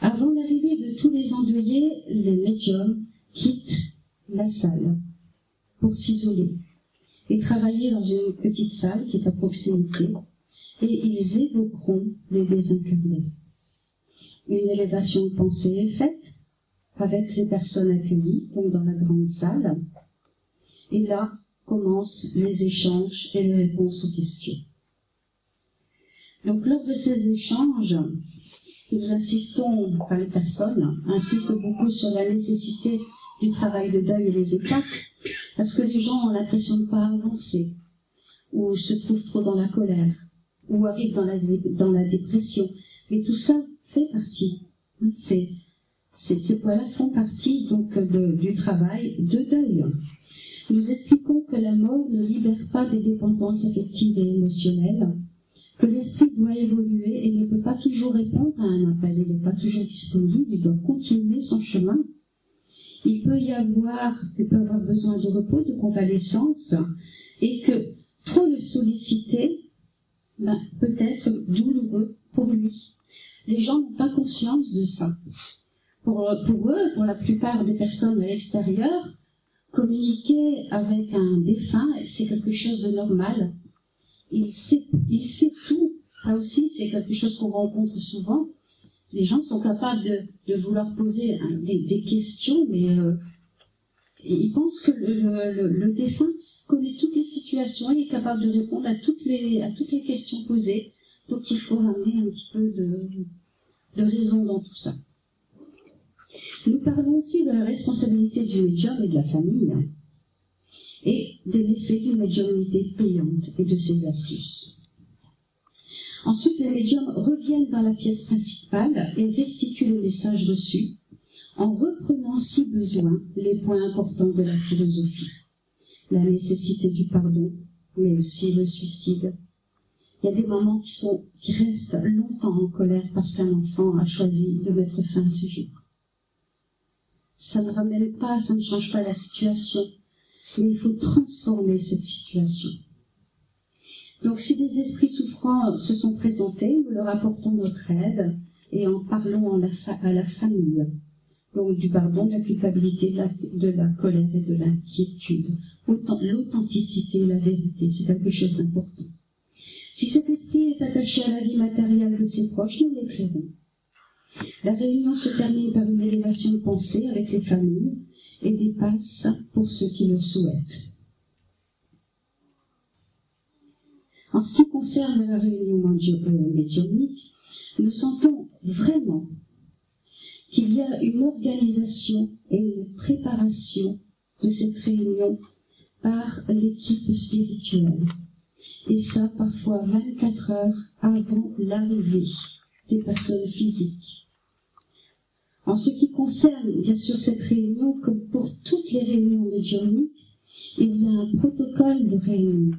Avant l'arrivée de tous les endeuillés, les médiums quittent la salle pour s'isoler et travailler dans une petite salle qui est à proximité, et ils évoqueront les désincarnés une élévation de pensée est faite avec les personnes accueillies, donc dans la grande salle. Et là commencent les échanges et les réponses aux questions. Donc lors de ces échanges, nous insistons, enfin les personnes insistent beaucoup sur la nécessité du travail de deuil et les étapes, parce que les gens ont l'impression de ne pas avancer, ou se trouvent trop dans la colère, ou arrivent dans la, dans la dépression. Mais tout ça, fait partie. Ces, ces, points-là font partie donc du travail de deuil. Nous expliquons que la mort ne libère pas des dépendances affectives et émotionnelles, que l'esprit doit évoluer et ne peut pas toujours répondre à un appel, il n'est pas toujours disponible, il doit continuer son chemin. Il peut y avoir, il peut avoir besoin de repos, de convalescence, et que trop le solliciter ben, peut être douloureux pour lui les gens n'ont pas conscience de ça. Pour, pour eux, pour la plupart des personnes à l'extérieur, communiquer avec un défunt, c'est quelque chose de normal. Il sait, il sait tout. Ça aussi, c'est quelque chose qu'on rencontre souvent. Les gens sont capables de, vouloir poser des, questions, mais euh, ils pensent que le, défunt connaît toutes les situations, il est capable de répondre à toutes les, questions posées. Donc il faut ramener un petit peu de raison dans tout ça. Nous parlons aussi de la responsabilité du médium et de la famille, et des méfaits d'une médiumnité payante et de ses astuces. Ensuite, les médiums reviennent dans la pièce principale et restituent les messages reçus en reprenant si besoin les points importants de la philosophie. La nécessité du pardon, mais aussi le suicide. Il y a des moments qui restent longtemps en colère parce qu'un enfant a choisi de mettre fin à ses jours. Ça ne ramène pas, ça ne change pas la situation, mais il faut transformer cette situation. Donc si des esprits souffrants se sont présentés, nous leur apportons notre aide et en parlons à la famille. Donc du pardon, de la culpabilité, de la, colère et de l'inquiétude. L'authenticité, la vérité, c'est quelque chose d'important. Si cet esprit est attaché à la vie matérielle de ses proches, nous l'éclairons. La réunion se termine par une élévation de pensée avec les familles et dépasse pour ceux qui le souhaitent. En ce qui concerne la réunion euh, médiumnique, nous sentons vraiment qu'il y a une organisation et une préparation de cette réunion par l'équipe spirituelle. Et ça, parfois 24 heures avant l'arrivée des personnes physiques. En ce qui concerne, bien sûr, cette réunion, comme pour toutes les réunions médiumniques, il y a un protocole de réunion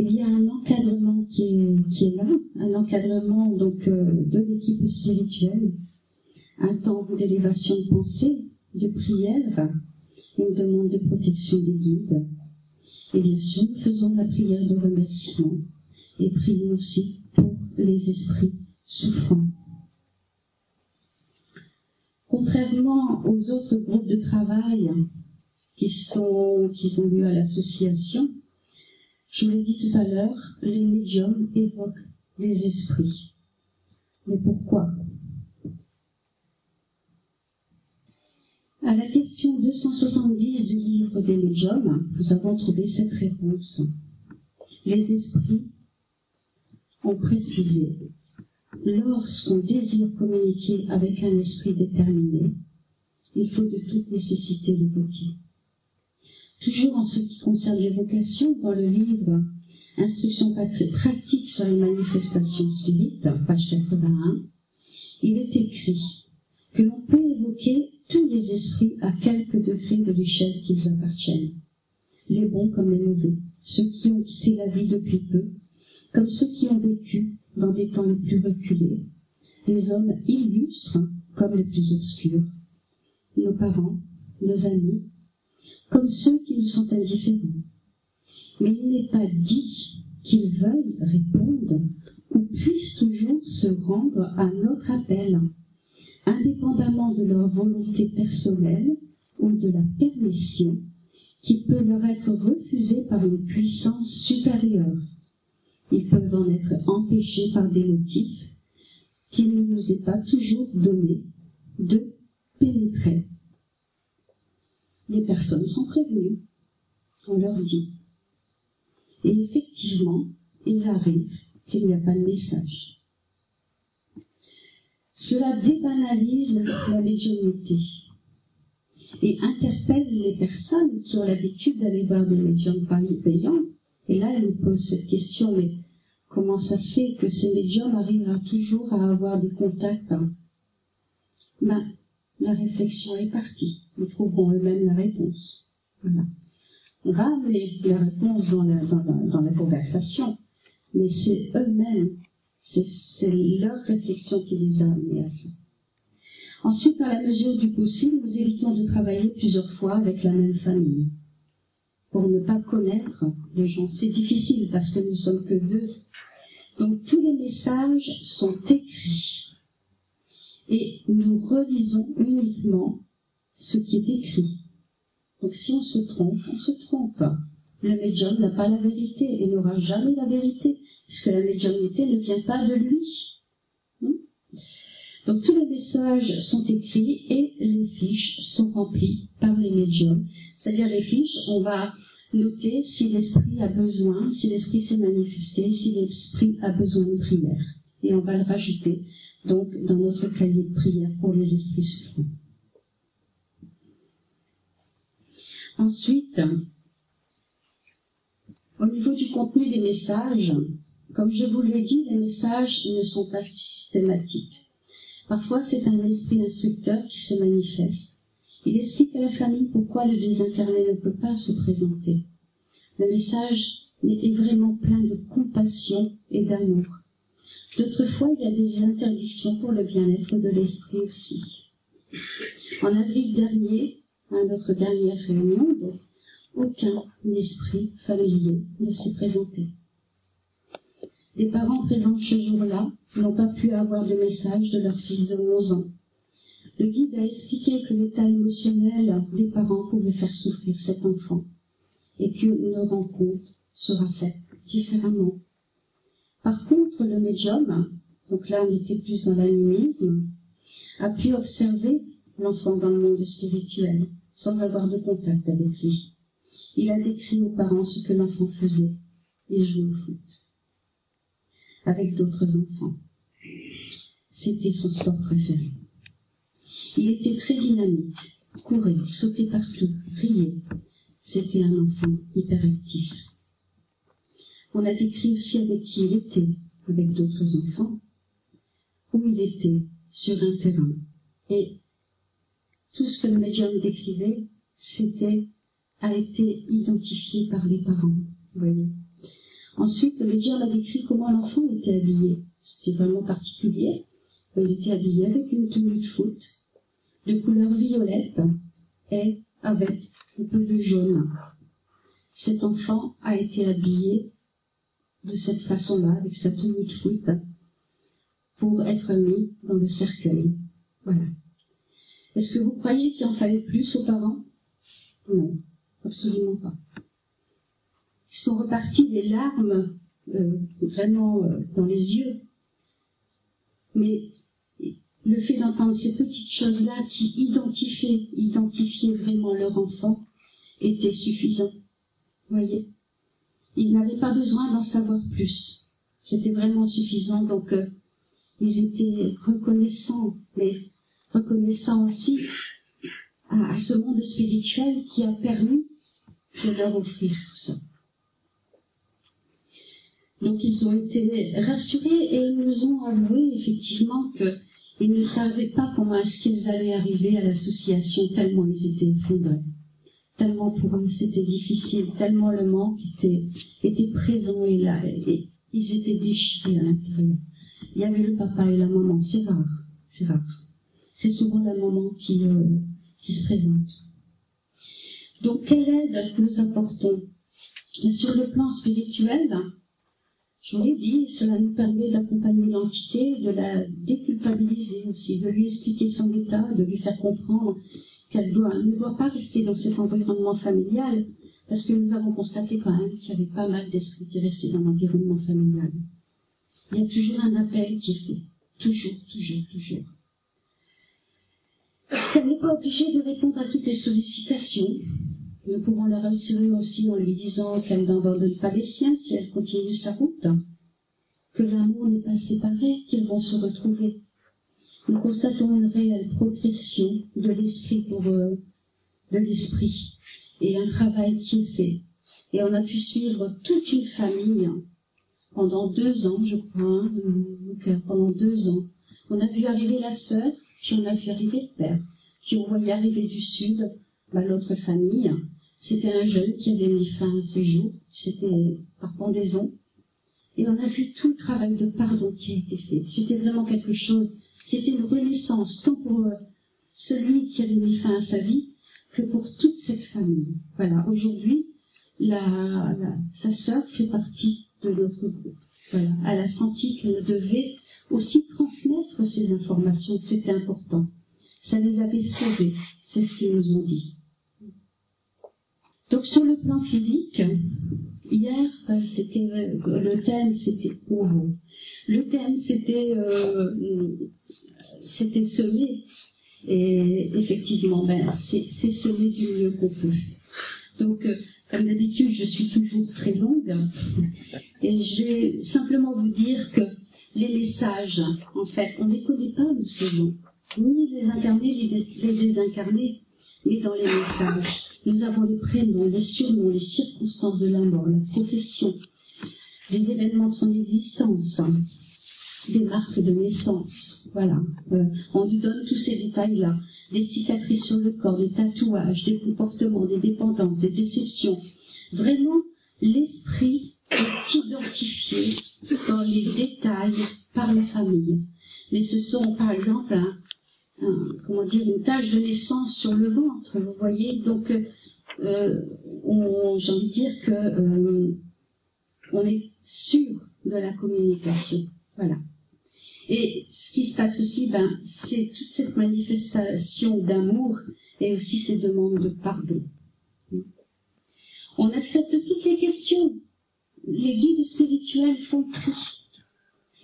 il y a un encadrement qui est, là, un encadrement donc euh, de l'équipe spirituelle, un temps d'élévation de pensée, de prière, une demande de protection des guides. Et bien sûr, nous faisons la prière de remerciement et prions aussi pour les esprits souffrants. Contrairement aux autres groupes de travail qui sont, qui ont lieu à l'association, je vous l'ai dit tout à l'heure, les médiums évoquent les esprits. Mais pourquoi? À la question 270 du livre des médiums, nous avons trouvé cette réponse. Les esprits ont précisé, lorsqu'on désire communiquer avec un esprit déterminé, il faut de toute nécessité l'évoquer. Toujours en ce qui concerne l'évocation, dans le livre Instructions pratiques sur les manifestations spirites, page 81, il est écrit que l'on peut évoquer tous les esprits à quelque degré de l'échelle qu'ils appartiennent, les bons comme les mauvais, ceux qui ont quitté la vie depuis peu, comme ceux qui ont vécu dans des temps les plus reculés, les hommes illustres comme les plus obscurs, nos parents, nos amis, comme ceux qui nous sont indifférents. Mais il n'est pas dit qu'ils veuillent répondre ou puissent toujours se rendre à notre appel, indépendamment de leur volonté personnelle ou de la permission qui peut leur être refusée par une puissance supérieure. Ils peuvent en être empêchés par des motifs qu'il ne nous est pas toujours donné de pénétrer les personnes sont prévenues. On leur dit. Et effectivement, il arrive qu'il n'y a pas de message. Cela débanalise la médiumnité et interpelle les personnes qui ont l'habitude d'aller voir des médiums payants. Et là, elles nous posent cette question, mais comment ça se fait que ces médiums arrivent toujours à avoir des contacts ben, la réflexion est partie. Ils trouveront eux-mêmes la réponse. Voilà. La réponse dans la, dans conversation, mais c'est eux-mêmes, c'est leur réflexion qui les a amenés à ça. Ensuite, à la mesure du possible, nous évitons de travailler plusieurs fois avec la même famille. Pour ne pas connaître les gens, c'est difficile parce que nous sommes que deux. Donc tous les messages sont écrits et nous relisons uniquement ce qui est écrit. Donc si on se trompe, on se trompe. Le médium n'a pas la vérité et n'aura jamais la vérité, puisque la médiumnité ne vient pas de lui. Donc tous les messages sont écrits et les fiches sont remplies par les médiums. C'est-à-dire les fiches, on va noter si l'esprit a besoin, si l'esprit s'est manifesté, si l'esprit a besoin de prière. Et on va le rajouter donc dans notre cahier de prière pour les esprits souffrants. Ensuite, au niveau du contenu des messages, Comme je vous l'ai dit, les messages ne sont pas systématiques. Parfois, c'est un esprit instructeur qui se manifeste. Il explique à la famille pourquoi le désincarné ne peut pas se présenter. Le message est vraiment plein de compassion et d'amour. D'autres fois, il y a des interdictions pour le bien-être de l'esprit aussi. En avril dernier, à notre dernière réunion, aucun esprit familier ne s'est présenté. Les parents présents ce jour-là n'ont pas pu avoir de message de leur fils de 11 ans. Le guide a expliqué que l'état émotionnel des parents pouvait faire souffrir cet enfant et qu'une rencontre sera faite différemment. Par contre, le médium, donc là on était plus dans l'animisme, a pu observer l'enfant dans le monde spirituel sans avoir de contact avec lui. Il a décrit aux parents ce que l'enfant faisait. Il jouait au foot avec d'autres enfants. C'était son sport préféré. Il était très dynamique, courait, sautait partout, riait. C'était un enfant hyperactif. On a décrit aussi avec qui il était, avec d'autres enfants, où il était, sur un terrain. Et tout ce que le médium décrivait, c'était a été identifié par les parents. Ensuite, le médium a décrit comment l'enfant était habillé. C'était vraiment particulier. Il était habillé avec une tenue de foot de couleur violette et avec un peu de jaune. Cet enfant a été habillé de cette façon-là, avec sa tenue de foot, pour être mis dans le cercueil. Voilà. Est-ce que vous croyez qu'il en fallait plus aux parents? Non. Absolument pas. Sont repartis des larmes euh, vraiment euh, dans les yeux. Mais le fait d'entendre ces petites choses-là qui identifiaient, identifiaient vraiment leur enfant était suffisant. Voyez Ils n'avaient pas besoin d'en savoir plus. C'était vraiment suffisant. Donc, euh, ils étaient reconnaissants, mais reconnaissants aussi à, à, ce monde spirituel qui a permis de leur offrir tout ça. Donc ils ont été rassurés et ils nous ont avoué effectivement qu'ils ne savaient pas comment est-ce qu'ils allaient arriver à l'association tellement ils étaient effondrés. Tellement pour eux c'était difficile, tellement le manque était, présent et là, ils étaient déchirés à l'intérieur. Il y avait le papa et la maman, c'est rare, c'est rare. C'est souvent la maman qui, euh, qui se présente. Donc, quelle aide nous apportons? Sur le plan spirituel, je vous l'ai dit, cela nous permet d'accompagner l'entité, de la déculpabiliser aussi, de lui expliquer son état, de lui faire comprendre qu'elle ne doit pas rester dans cet environnement familial, parce que nous avons constaté quand même qu'il y avait pas mal d'esprits qui restaient dans l'environnement familial. Il y a toujours un appel qui est fait. Toujours, toujours, toujours. Elle n'est pas obligée de répondre à toutes les sollicitations, nous pouvons la rassurer aussi en lui disant qu'elle n'abandonne pas les siens si elle continue sa route, que l'amour n'est pas séparé, qu'ils vont se retrouver. Nous constatons une réelle progression de l'esprit pour euh, de l'esprit et un travail qui est fait. Et on a pu suivre toute une famille pendant deux ans, je crois, hein, pendant deux ans. On a vu arriver la sœur, puis on a vu arriver le père, puis on voyait arriver du sud bah, l'autre famille, c'était un jeune qui avait mis fin à ses jours, c'était par pendaison. Et on a vu tout le travail de pardon qui a été fait. C'était vraiment quelque chose, c'était une renaissance, tant pour euh, celui qui avait mis fin à sa vie, que pour toute cette famille. Voilà, aujourd'hui, la, sa sœur fait partie de notre groupe. Voilà, elle a senti qu'elle devait aussi transmettre ces informations, c'était important. Ça les avait sauvés, c'est ce qu'ils nous ont dit. Donc sur le plan physique, hier euh, c'était le thème c'était le thème c'était euh, c'était semer. Et effectivement ben c'est semer du mieux qu'on peut. Donc euh, comme d'habitude je suis toujours très longue. Et je vais simplement vous dire que les messages en fait on ne les connaît pas nous ces gens. Ni les incarnés les désincarnés mais dans les messages nous avons les prénoms, les surnoms, les circonstances de la mort, la profession, des événements de son existence, des marques de naissance. Voilà. Euh, on nous donne tous ces détails-là. Des cicatrices sur le corps, des tatouages, des comportements, des dépendances, des déceptions. Vraiment, l'esprit est identifié dans les détails par les familles. Mais ce sont, par exemple, comment dire, une tache de naissance sur le ventre, vous voyez. Donc, euh, j'ai envie de dire que euh, on est sûr de la communication. Voilà. Et ce qui se passe aussi, ben, c'est toute cette manifestation d'amour et aussi ces demandes de pardon. On accepte toutes les questions. Les guides spirituels font tout.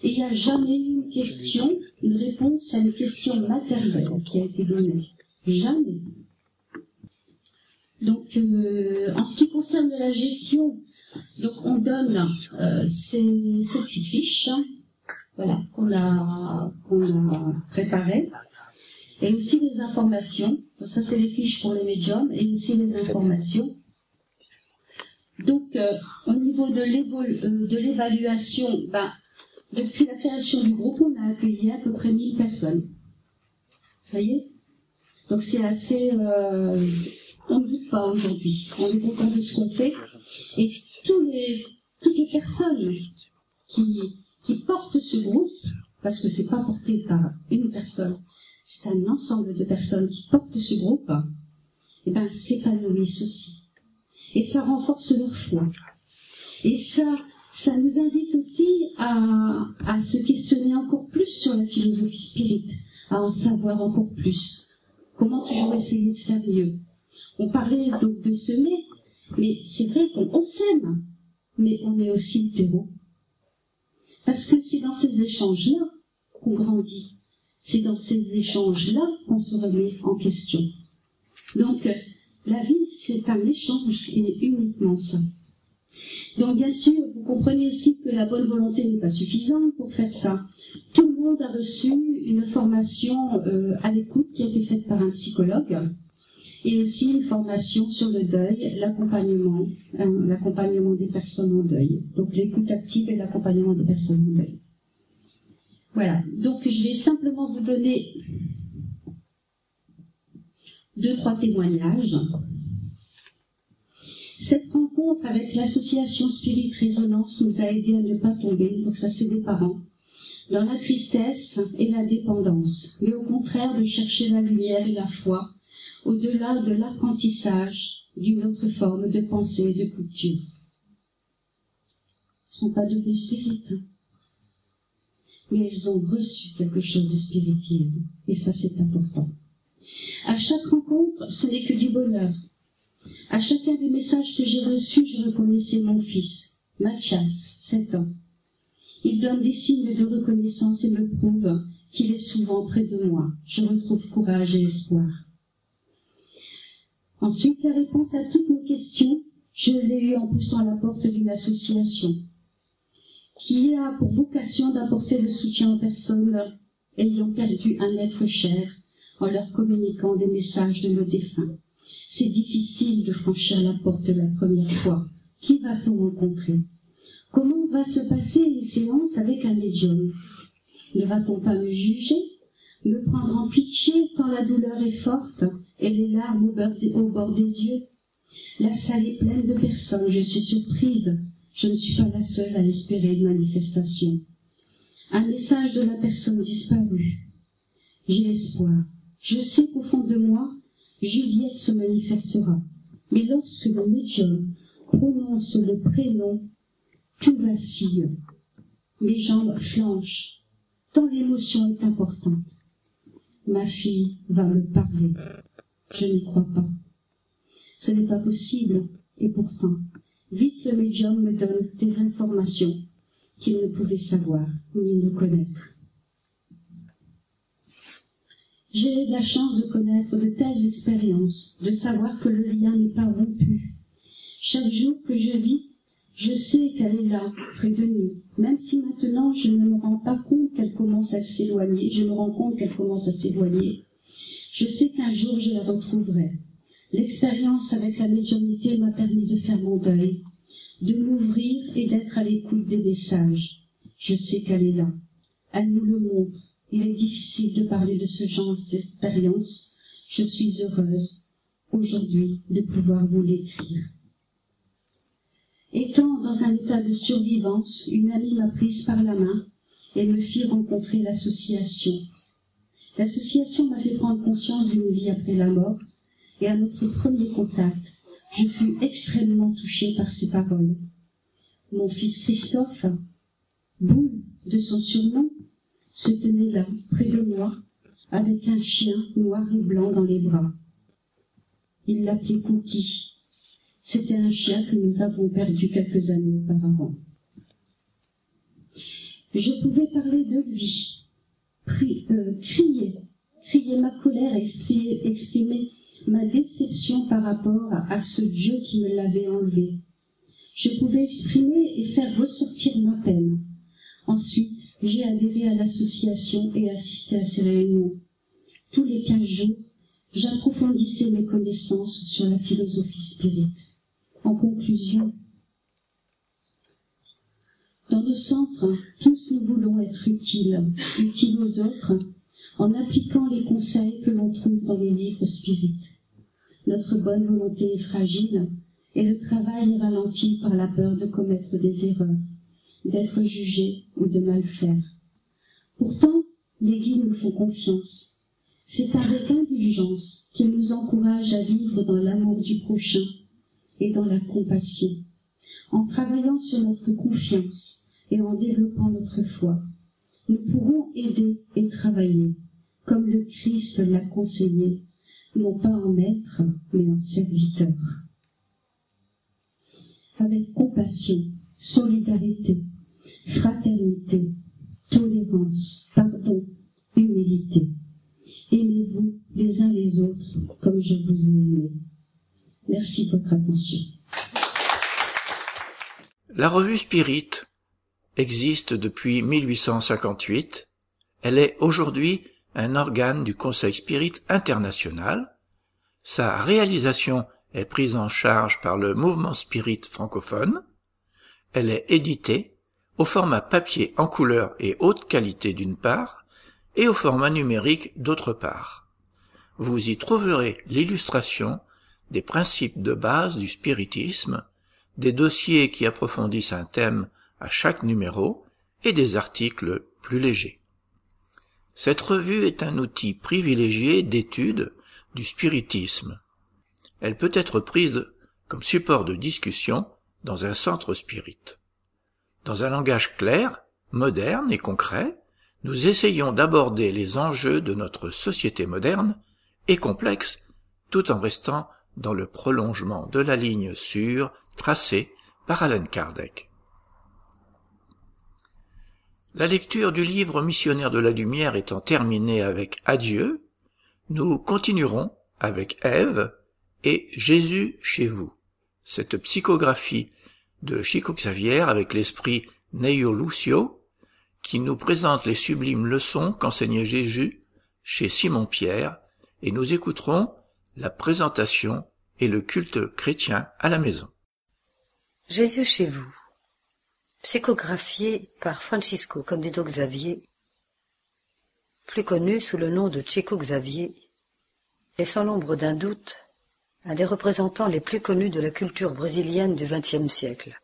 Et il n'y a jamais eu une question, une réponse à une question matérielle qui a été donnée. Jamais. Donc, euh, en ce qui concerne la gestion, donc on donne euh, ces, ces petites fiches voilà, qu'on a, qu'on a préparé. Et aussi des informations. Donc ça, c'est les fiches pour les médiums et aussi les informations. Donc, euh, au niveau de euh, l'évaluation, ben, depuis la création du groupe, on a accueilli à peu près 1000 personnes. Vous voyez? Donc, c'est assez... Euh, on ne doute pas aujourd'hui. On est content de ce qu'on fait. Et toutes les personnes qui, qui portent ce groupe, parce que c'est pas porté par une personne, c'est un ensemble de personnes qui portent ce groupe, et eh ben, s'épanouissent aussi. Et ça renforce leur foi. Et ça, ça nous invite aussi à, à se questionner encore plus sur la philosophie spirite, à en savoir encore plus. Comment toujours essayer de faire mieux? On parlait donc de semer, mais c'est vrai qu'on s'aime, mais on est aussi le terreau. Parce que c'est dans ces échanges-là qu'on grandit. C'est dans ces échanges-là qu'on se remet en question. Donc, la vie, c'est un échange et uniquement ça. Donc, bien sûr, vous comprenez aussi que la bonne volonté n'est pas suffisante pour faire ça. Tout le monde a reçu une formation euh, à l'écoute qui a été faite par un psychologue et aussi une formation sur le deuil, l'accompagnement, hein, l'accompagnement des personnes en deuil. Donc l'écoute active et l'accompagnement des personnes en deuil. Voilà. Donc je vais simplement vous donner deux, trois témoignages. Cette rencontre avec l'association Spirit Résonance nous a aidé à ne pas tomber, donc ça c'est des parents, dans la tristesse et la dépendance, mais au contraire de chercher la lumière et la foi au-delà de l'apprentissage d'une autre forme de pensée et de culture. Ils ne sont pas devenus spirites, hein. mais ils ont reçu quelque chose de spiritisme, et ça c'est important. À chaque rencontre, ce n'est que du bonheur. À chacun des messages que j'ai reçus, je reconnaissais mon fils, Mathias, 7 ans. Il donne des signes de reconnaissance et me prouve qu'il est souvent près de moi. Je retrouve courage et espoir. Ensuite, la réponse à toutes mes questions, je l'ai eue en poussant la porte d'une association qui a pour vocation d'apporter le soutien aux personnes ayant perdu un être cher en leur communiquant des messages de nos défunts. C'est difficile de franchir la porte la première fois. Qui va-t-on rencontrer? Comment va se passer une séance avec un médium? Ne va-t-on pas me juger? Me prendre en pitié tant la douleur est forte et les larmes au bord, des, yeux? La salle est pleine de personnes, je suis surprise. Je ne suis pas la seule à espérer une manifestation. Un message de la personne disparue. J'ai espoir. Je sais qu'au fond de moi, Juliette se manifestera. Mais lorsque le médium prononce le prénom, tout vacille. Mes jambes flanchent, tant l'émotion est importante. Ma fille va me parler. Je n'y crois pas. Ce n'est pas possible, et pourtant, vite le médium me donne des informations qu'il ne pouvait savoir ni ne connaître. J'ai la chance de connaître de telles expériences, de savoir que le lien n'est pas rompu. Chaque jour que je vis, je sais qu'elle est là, près de nous, même si maintenant je ne me rends pas compte qu'elle commence à s'éloigner, je me rends compte qu'elle commence à s'éloigner. Je sais qu'un jour je la retrouverai. L'expérience avec la médiumnité m'a permis de faire mon deuil, de m'ouvrir et d'être à l'écoute des messages. Je sais qu'elle est là. Elle nous le montre. Il est difficile de parler de ce genre d'expérience. Je suis heureuse aujourd'hui de pouvoir vous l'écrire. Étant dans un état de survivance, une amie m'a prise par la main et me fit rencontrer l'association. L'association m'a fait prendre conscience d'une vie après la mort, et à notre premier contact, je fus extrêmement touchée par ces paroles. Mon fils Christophe, boule de son surnom, se tenait là, près de moi, avec un chien noir et blanc dans les bras. Il l'appelait Cookie. C'était un chien que nous avons perdu quelques années auparavant. Je pouvais parler de lui, euh, crier, crier ma colère exprimer ma déception par rapport à, ce Dieu qui me l'avait enlevé. Je pouvais exprimer et faire ressortir ma peine. Ensuite, j'ai adhéré à l'association et assisté à ses réunions. Tous les quinze jours, j'approfondissais mes connaissances sur la philosophie spirite. En conclusion, dans nos centres, tous nous voulons être utiles, utiles aux autres, en appliquant les conseils que l'on trouve dans les livres spirites. Notre bonne volonté est fragile et le travail est ralenti par la peur de commettre des erreurs, d'être jugé ou de mal faire. Pourtant, les guides nous font confiance. C'est avec indulgence qu'ils nous encouragent à vivre dans l'amour du prochain et dans la compassion, en travaillant sur notre confiance et en développant notre foi. Nous pourrons aider et travailler, comme le Christ l'a conseillé, non pas en maître, mais en serviteur. Avec compassion, solidarité, fraternité, tolérance, pardon, humilité. Aimez-vous les uns les autres comme je vous ai aimé. Merci de votre attention. La revue Spirit existe depuis 1858. Elle est aujourd'hui un organe du Conseil Spirit international. Sa réalisation est prise en charge par le mouvement Spirit francophone. Elle est éditée au format papier en couleur et haute qualité d'une part, et au format numérique d'autre part. Vous y trouverez l'illustration des principes de base du spiritisme, des dossiers qui approfondissent un thème à chaque numéro et des articles plus légers. Cette revue est un outil privilégié d'étude du spiritisme. Elle peut être prise comme support de discussion dans un centre spirit. Dans un langage clair, moderne et concret, nous essayons d'aborder les enjeux de notre société moderne et complexe tout en restant dans le prolongement de la ligne sûre tracée par Alan Kardec. La lecture du livre Missionnaire de la Lumière étant terminée avec Adieu, nous continuerons avec Ève et Jésus chez vous. Cette psychographie de Chico Xavier avec l'esprit Neo Lucio, qui nous présente les sublimes leçons qu'enseignait Jésus chez Simon Pierre, et nous écouterons la présentation et le culte chrétien à la maison. Jésus chez vous psychographié par Francisco Candido Xavier, plus connu sous le nom de Chico Xavier, est sans l'ombre d'un doute un des représentants les plus connus de la culture brésilienne du XXe siècle.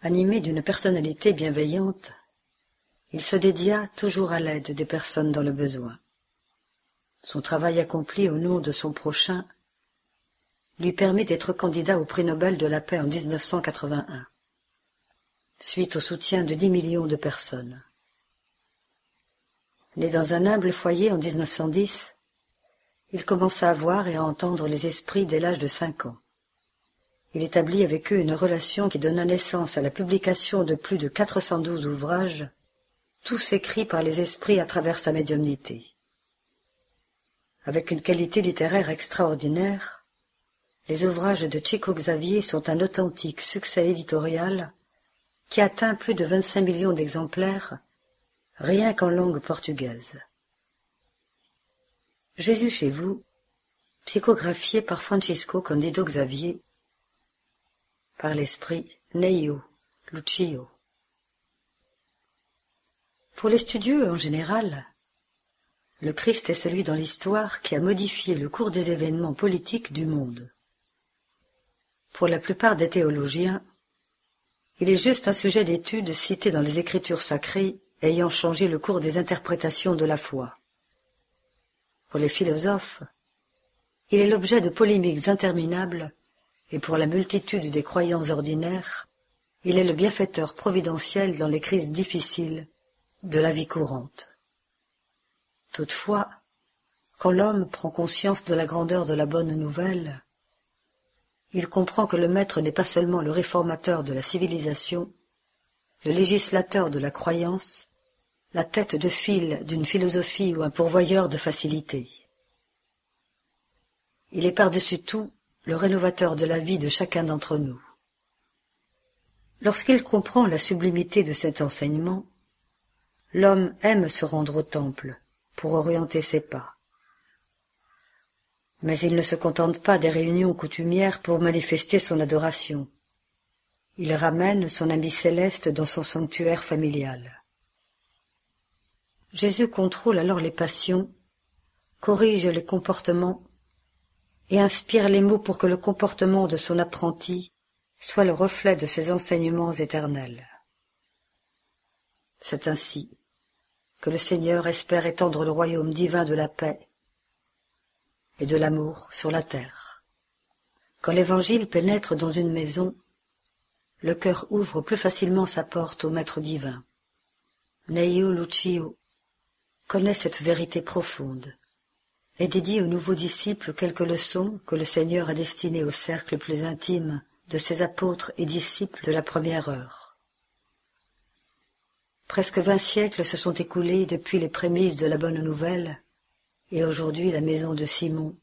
Animé d'une personnalité bienveillante, il se dédia toujours à l'aide des personnes dans le besoin. Son travail accompli au nom de son prochain lui permet d'être candidat au prix Nobel de la paix en 1981 suite au soutien de dix millions de personnes. Né dans un humble foyer en 1910, il commença à voir et à entendre les esprits dès l'âge de cinq ans. Il établit avec eux une relation qui donna naissance à la publication de plus de 412 ouvrages, tous écrits par les esprits à travers sa médiumnité. Avec une qualité littéraire extraordinaire, les ouvrages de Chico Xavier sont un authentique succès éditorial qui atteint plus de 25 millions d'exemplaires, rien qu'en langue portugaise. Jésus chez vous, psychographié par Francisco Candido Xavier, par l'esprit Neio, Lucio. Pour les studieux en général, le Christ est celui dans l'histoire qui a modifié le cours des événements politiques du monde. Pour la plupart des théologiens, il est juste un sujet d'étude cité dans les Écritures sacrées ayant changé le cours des interprétations de la foi. Pour les philosophes, il est l'objet de polémiques interminables, et pour la multitude des croyants ordinaires, il est le bienfaiteur providentiel dans les crises difficiles de la vie courante. Toutefois, quand l'homme prend conscience de la grandeur de la bonne nouvelle, il comprend que le maître n'est pas seulement le réformateur de la civilisation, le législateur de la croyance, la tête de fil d'une philosophie ou un pourvoyeur de facilité. Il est par-dessus tout le rénovateur de la vie de chacun d'entre nous. Lorsqu'il comprend la sublimité de cet enseignement, l'homme aime se rendre au temple, pour orienter ses pas. Mais il ne se contente pas des réunions coutumières pour manifester son adoration. Il ramène son ami céleste dans son sanctuaire familial. Jésus contrôle alors les passions, corrige les comportements et inspire les mots pour que le comportement de son apprenti soit le reflet de ses enseignements éternels. C'est ainsi que le Seigneur espère étendre le royaume divin de la paix et de l'amour sur la terre. Quand l'Évangile pénètre dans une maison, le cœur ouvre plus facilement sa porte au Maître divin. Lucio connaît cette vérité profonde et dédie aux nouveaux disciples quelques leçons que le Seigneur a destinées au cercle plus intime de ses apôtres et disciples de la première heure. Presque vingt siècles se sont écoulés depuis les prémices de la bonne nouvelle, et aujourd'hui la maison de Simon,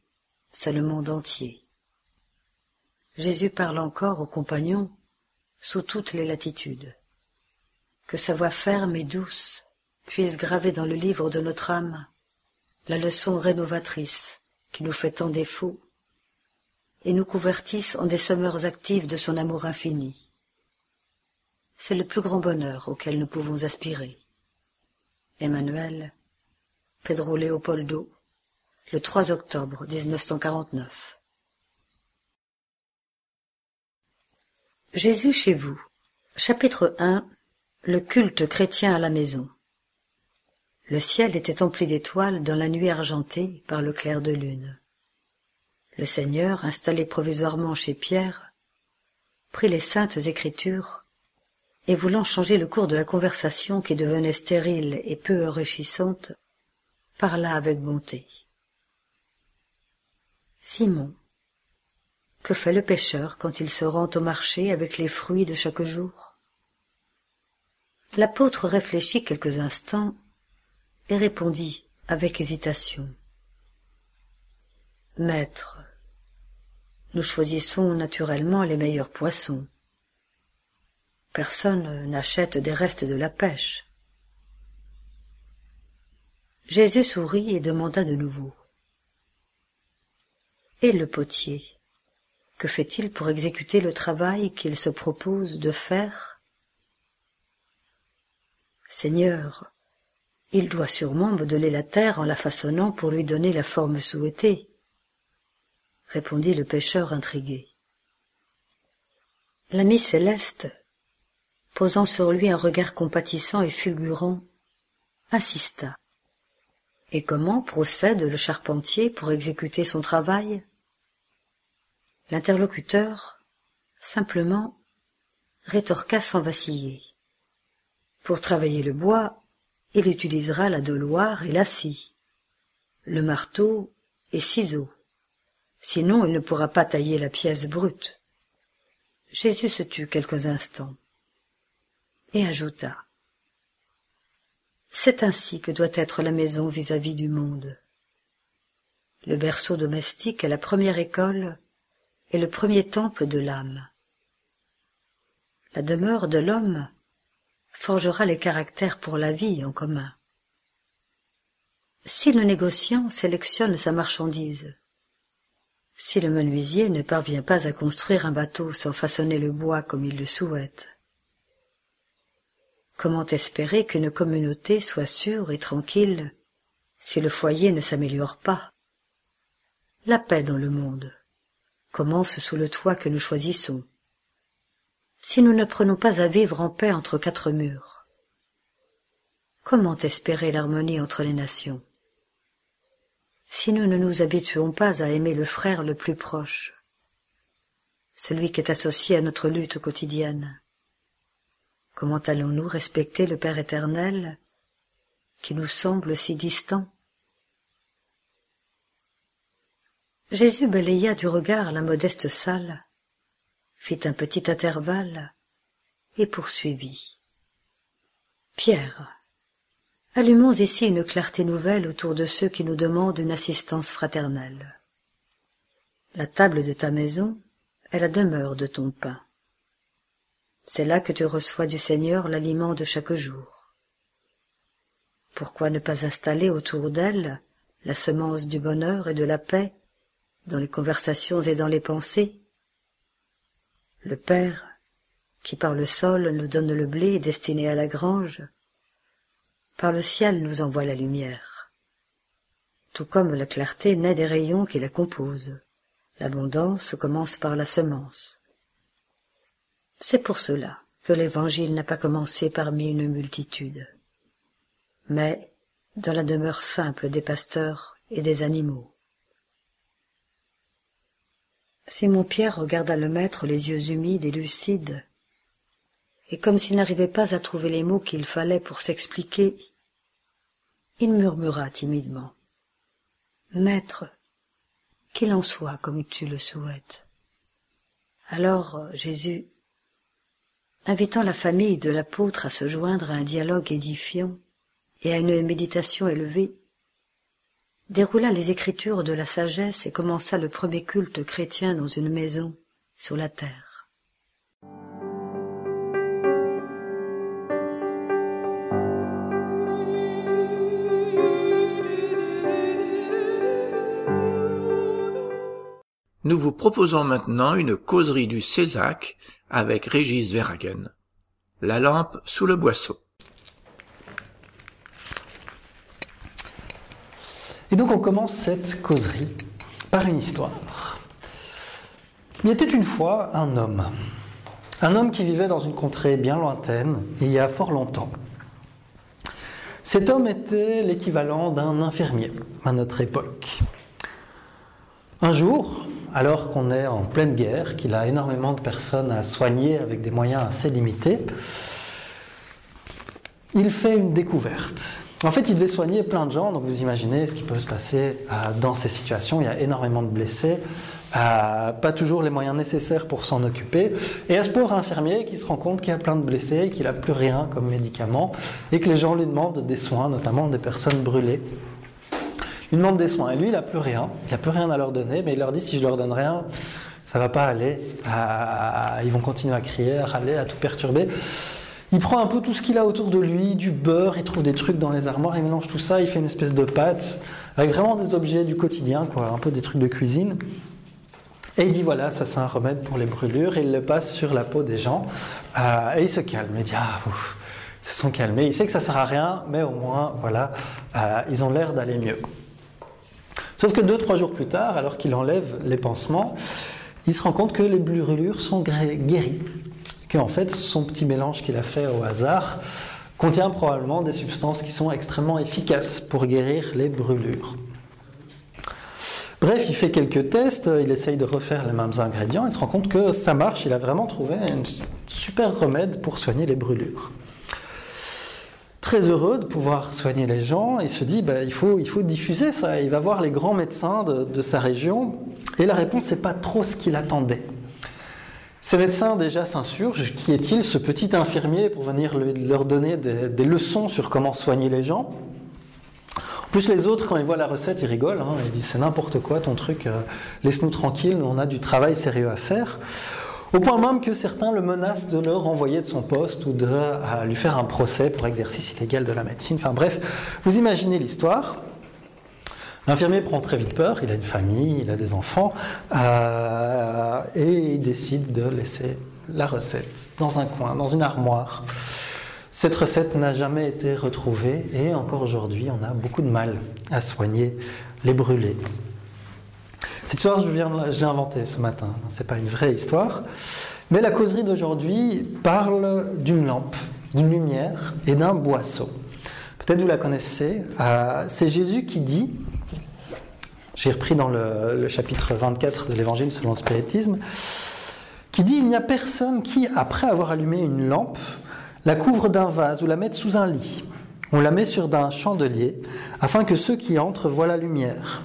c'est le monde entier. Jésus parle encore aux compagnons sous toutes les latitudes. Que sa voix ferme et douce puisse graver dans le livre de notre âme la leçon rénovatrice qui nous fait tant défaut et nous convertisse en des semeurs actives de son amour infini c'est le plus grand bonheur auquel nous pouvons aspirer. Emmanuel, Pedro Leopoldo, le 3 octobre 1949. Jésus chez vous. Chapitre 1 Le culte chrétien à la maison. Le ciel était empli d'étoiles dans la nuit argentée par le clair de lune. Le Seigneur, installé provisoirement chez Pierre, prit les saintes écritures et voulant changer le cours de la conversation qui devenait stérile et peu enrichissante, parla avec bonté. Simon, que fait le pêcheur quand il se rend au marché avec les fruits de chaque jour? L'apôtre réfléchit quelques instants et répondit avec hésitation. Maître, nous choisissons naturellement les meilleurs poissons. Personne n'achète des restes de la pêche. Jésus sourit et demanda de nouveau. Et le potier, que fait-il pour exécuter le travail qu'il se propose de faire? Seigneur, il doit sûrement modeler la terre en la façonnant pour lui donner la forme souhaitée, répondit le pêcheur intrigué. L'ami céleste posant sur lui un regard compatissant et fulgurant, insista. Et comment procède le charpentier pour exécuter son travail? L'interlocuteur, simplement, rétorqua sans vaciller. Pour travailler le bois, il utilisera la doloire et la scie, le marteau et ciseaux. Sinon, il ne pourra pas tailler la pièce brute. Jésus se tut quelques instants et ajouta C'est ainsi que doit être la maison vis-à-vis du monde. Le berceau domestique est la première école et le premier temple de l'âme. La demeure de l'homme forgera les caractères pour la vie en commun. Si le négociant sélectionne sa marchandise, si le menuisier ne parvient pas à construire un bateau sans façonner le bois comme il le souhaite Comment espérer qu'une communauté soit sûre et tranquille si le foyer ne s'améliore pas? La paix dans le monde commence sous le toit que nous choisissons. Si nous ne prenons pas à vivre en paix entre quatre murs, comment espérer l'harmonie entre les nations? Si nous ne nous habituons pas à aimer le frère le plus proche, celui qui est associé à notre lutte quotidienne Comment allons-nous respecter le Père éternel qui nous semble si distant? Jésus balaya du regard la modeste salle, fit un petit intervalle et poursuivit. Pierre, allumons ici une clarté nouvelle autour de ceux qui nous demandent une assistance fraternelle. La table de ta maison est la demeure de ton pain. C'est là que tu reçois du Seigneur l'aliment de chaque jour. Pourquoi ne pas installer autour d'elle la semence du bonheur et de la paix dans les conversations et dans les pensées Le Père, qui par le sol nous donne le blé destiné à la grange, par le ciel nous envoie la lumière. Tout comme la clarté naît des rayons qui la composent, l'abondance commence par la semence. C'est pour cela que l'Évangile n'a pas commencé parmi une multitude, mais dans la demeure simple des pasteurs et des animaux. Simon Pierre regarda le maître les yeux humides et lucides, et comme s'il n'arrivait pas à trouver les mots qu'il fallait pour s'expliquer, il murmura timidement. Maître, qu'il en soit comme tu le souhaites. Alors Jésus invitant la famille de l'apôtre à se joindre à un dialogue édifiant et à une méditation élevée, déroula les écritures de la sagesse et commença le premier culte chrétien dans une maison sur la terre. Nous vous proposons maintenant une causerie du Césac avec Régis Verhagen. La lampe sous le boisseau. Et donc on commence cette causerie par une histoire. Il était une fois un homme. Un homme qui vivait dans une contrée bien lointaine, il y a fort longtemps. Cet homme était l'équivalent d'un infirmier à notre époque. Un jour, alors qu'on est en pleine guerre, qu'il a énormément de personnes à soigner avec des moyens assez limités, il fait une découverte. En fait, il devait soigner plein de gens, donc vous imaginez ce qui peut se passer euh, dans ces situations. Il y a énormément de blessés, euh, pas toujours les moyens nécessaires pour s'en occuper. Et à ce pauvre infirmier qui se rend compte qu'il y a plein de blessés, qu'il n'a plus rien comme médicament, et que les gens lui demandent des soins, notamment des personnes brûlées. Il demande des soins. Et lui, il n'a plus rien. Il n'a plus rien à leur donner, mais il leur dit si je leur donne rien, ça va pas aller. Euh, ils vont continuer à crier, à râler, à tout perturber. Il prend un peu tout ce qu'il a autour de lui, du beurre, il trouve des trucs dans les armoires, il mélange tout ça, il fait une espèce de pâte, avec vraiment des objets du quotidien, quoi, un peu des trucs de cuisine. Et il dit voilà, ça c'est un remède pour les brûlures, et il le passe sur la peau des gens, euh, et il se calme, il dit ah, ouf, ils se sont calmés, il sait que ça sert à rien, mais au moins, voilà, euh, ils ont l'air d'aller mieux. Sauf que deux, trois jours plus tard, alors qu'il enlève les pansements, il se rend compte que les brûlures sont guéries. Qu'en fait, son petit mélange qu'il a fait au hasard contient probablement des substances qui sont extrêmement efficaces pour guérir les brûlures. Bref, il fait quelques tests, il essaye de refaire les mêmes ingrédients, il se rend compte que ça marche, il a vraiment trouvé un super remède pour soigner les brûlures très heureux de pouvoir soigner les gens il se dit bah, il, faut, il faut diffuser ça. Il va voir les grands médecins de, sa région et la réponse n'est pas trop ce qu'il attendait. Ces médecins déjà s'insurgent. Qui est-il ce petit infirmier pour venir leur donner des, leçons sur comment soigner les gens? En plus, les autres, quand ils voient la recette, ils rigolent. Hein. ils disent c'est n'importe quoi ton truc, euh, laisse-nous tranquille, on a du travail sérieux à faire. Au point même que certains le menacent de le renvoyer de son poste ou de lui faire un procès pour exercice illégal de la médecine. Enfin bref, vous imaginez l'histoire. L'infirmier prend très vite peur, il a une famille, il a des enfants, euh, et il décide de laisser la recette dans un coin, dans une armoire. Cette recette n'a jamais été retrouvée et encore aujourd'hui, on a beaucoup de mal à soigner les brûlés. Cette histoire, je, l'ai inventée ce matin, c'est pas une vraie histoire, mais la causerie d'aujourd'hui parle d'une lampe, d'une lumière et d'un boisseau. Peut-être vous la connaissez. Euh, c'est Jésus qui dit j'ai repris dans le, chapitre 24 de l'Évangile selon le spiritisme, qui dit Il n'y a personne qui, après avoir allumé une lampe, la couvre d'un vase ou la mette sous un lit. On la met sur un chandelier, afin que ceux qui entrent voient la lumière.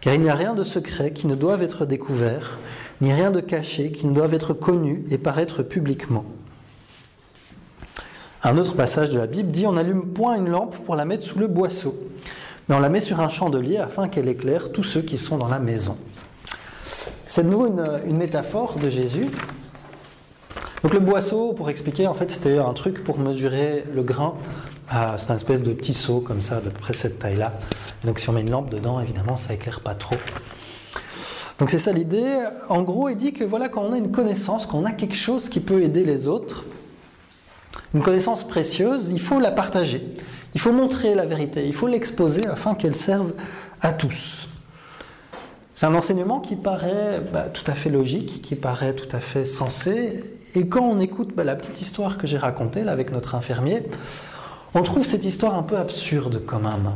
Car il n'y a rien de secret qui ne doive être découvert, ni rien de caché qui ne doive être connu et paraître publiquement. Un autre passage de la Bible dit On n'allume point une lampe pour la mettre sous le boisseau mais on la met sur un chandelier afin qu'elle éclaire tous ceux qui sont dans la maison. C'est de nouveau une, métaphore de Jésus. Donc le boisseau, pour expliquer, en fait, c'était un truc pour mesurer le grain. Ah, c'est un espèce de petit seau comme ça, peu près cette taille-là. Donc si on met une lampe dedans, évidemment, ça éclaire pas trop. Donc c'est ça l'idée. En gros, il dit que voilà, quand on a une connaissance, quand on a quelque chose qui peut aider les autres, une connaissance précieuse, il faut la partager. Il faut montrer la vérité, il faut l'exposer afin qu'elle serve à tous. C'est un enseignement qui paraît bah, tout à fait logique, qui paraît tout à fait sensé. Et quand on écoute bah, la petite histoire que j'ai racontée avec notre infirmier, on trouve cette histoire un peu absurde quand même.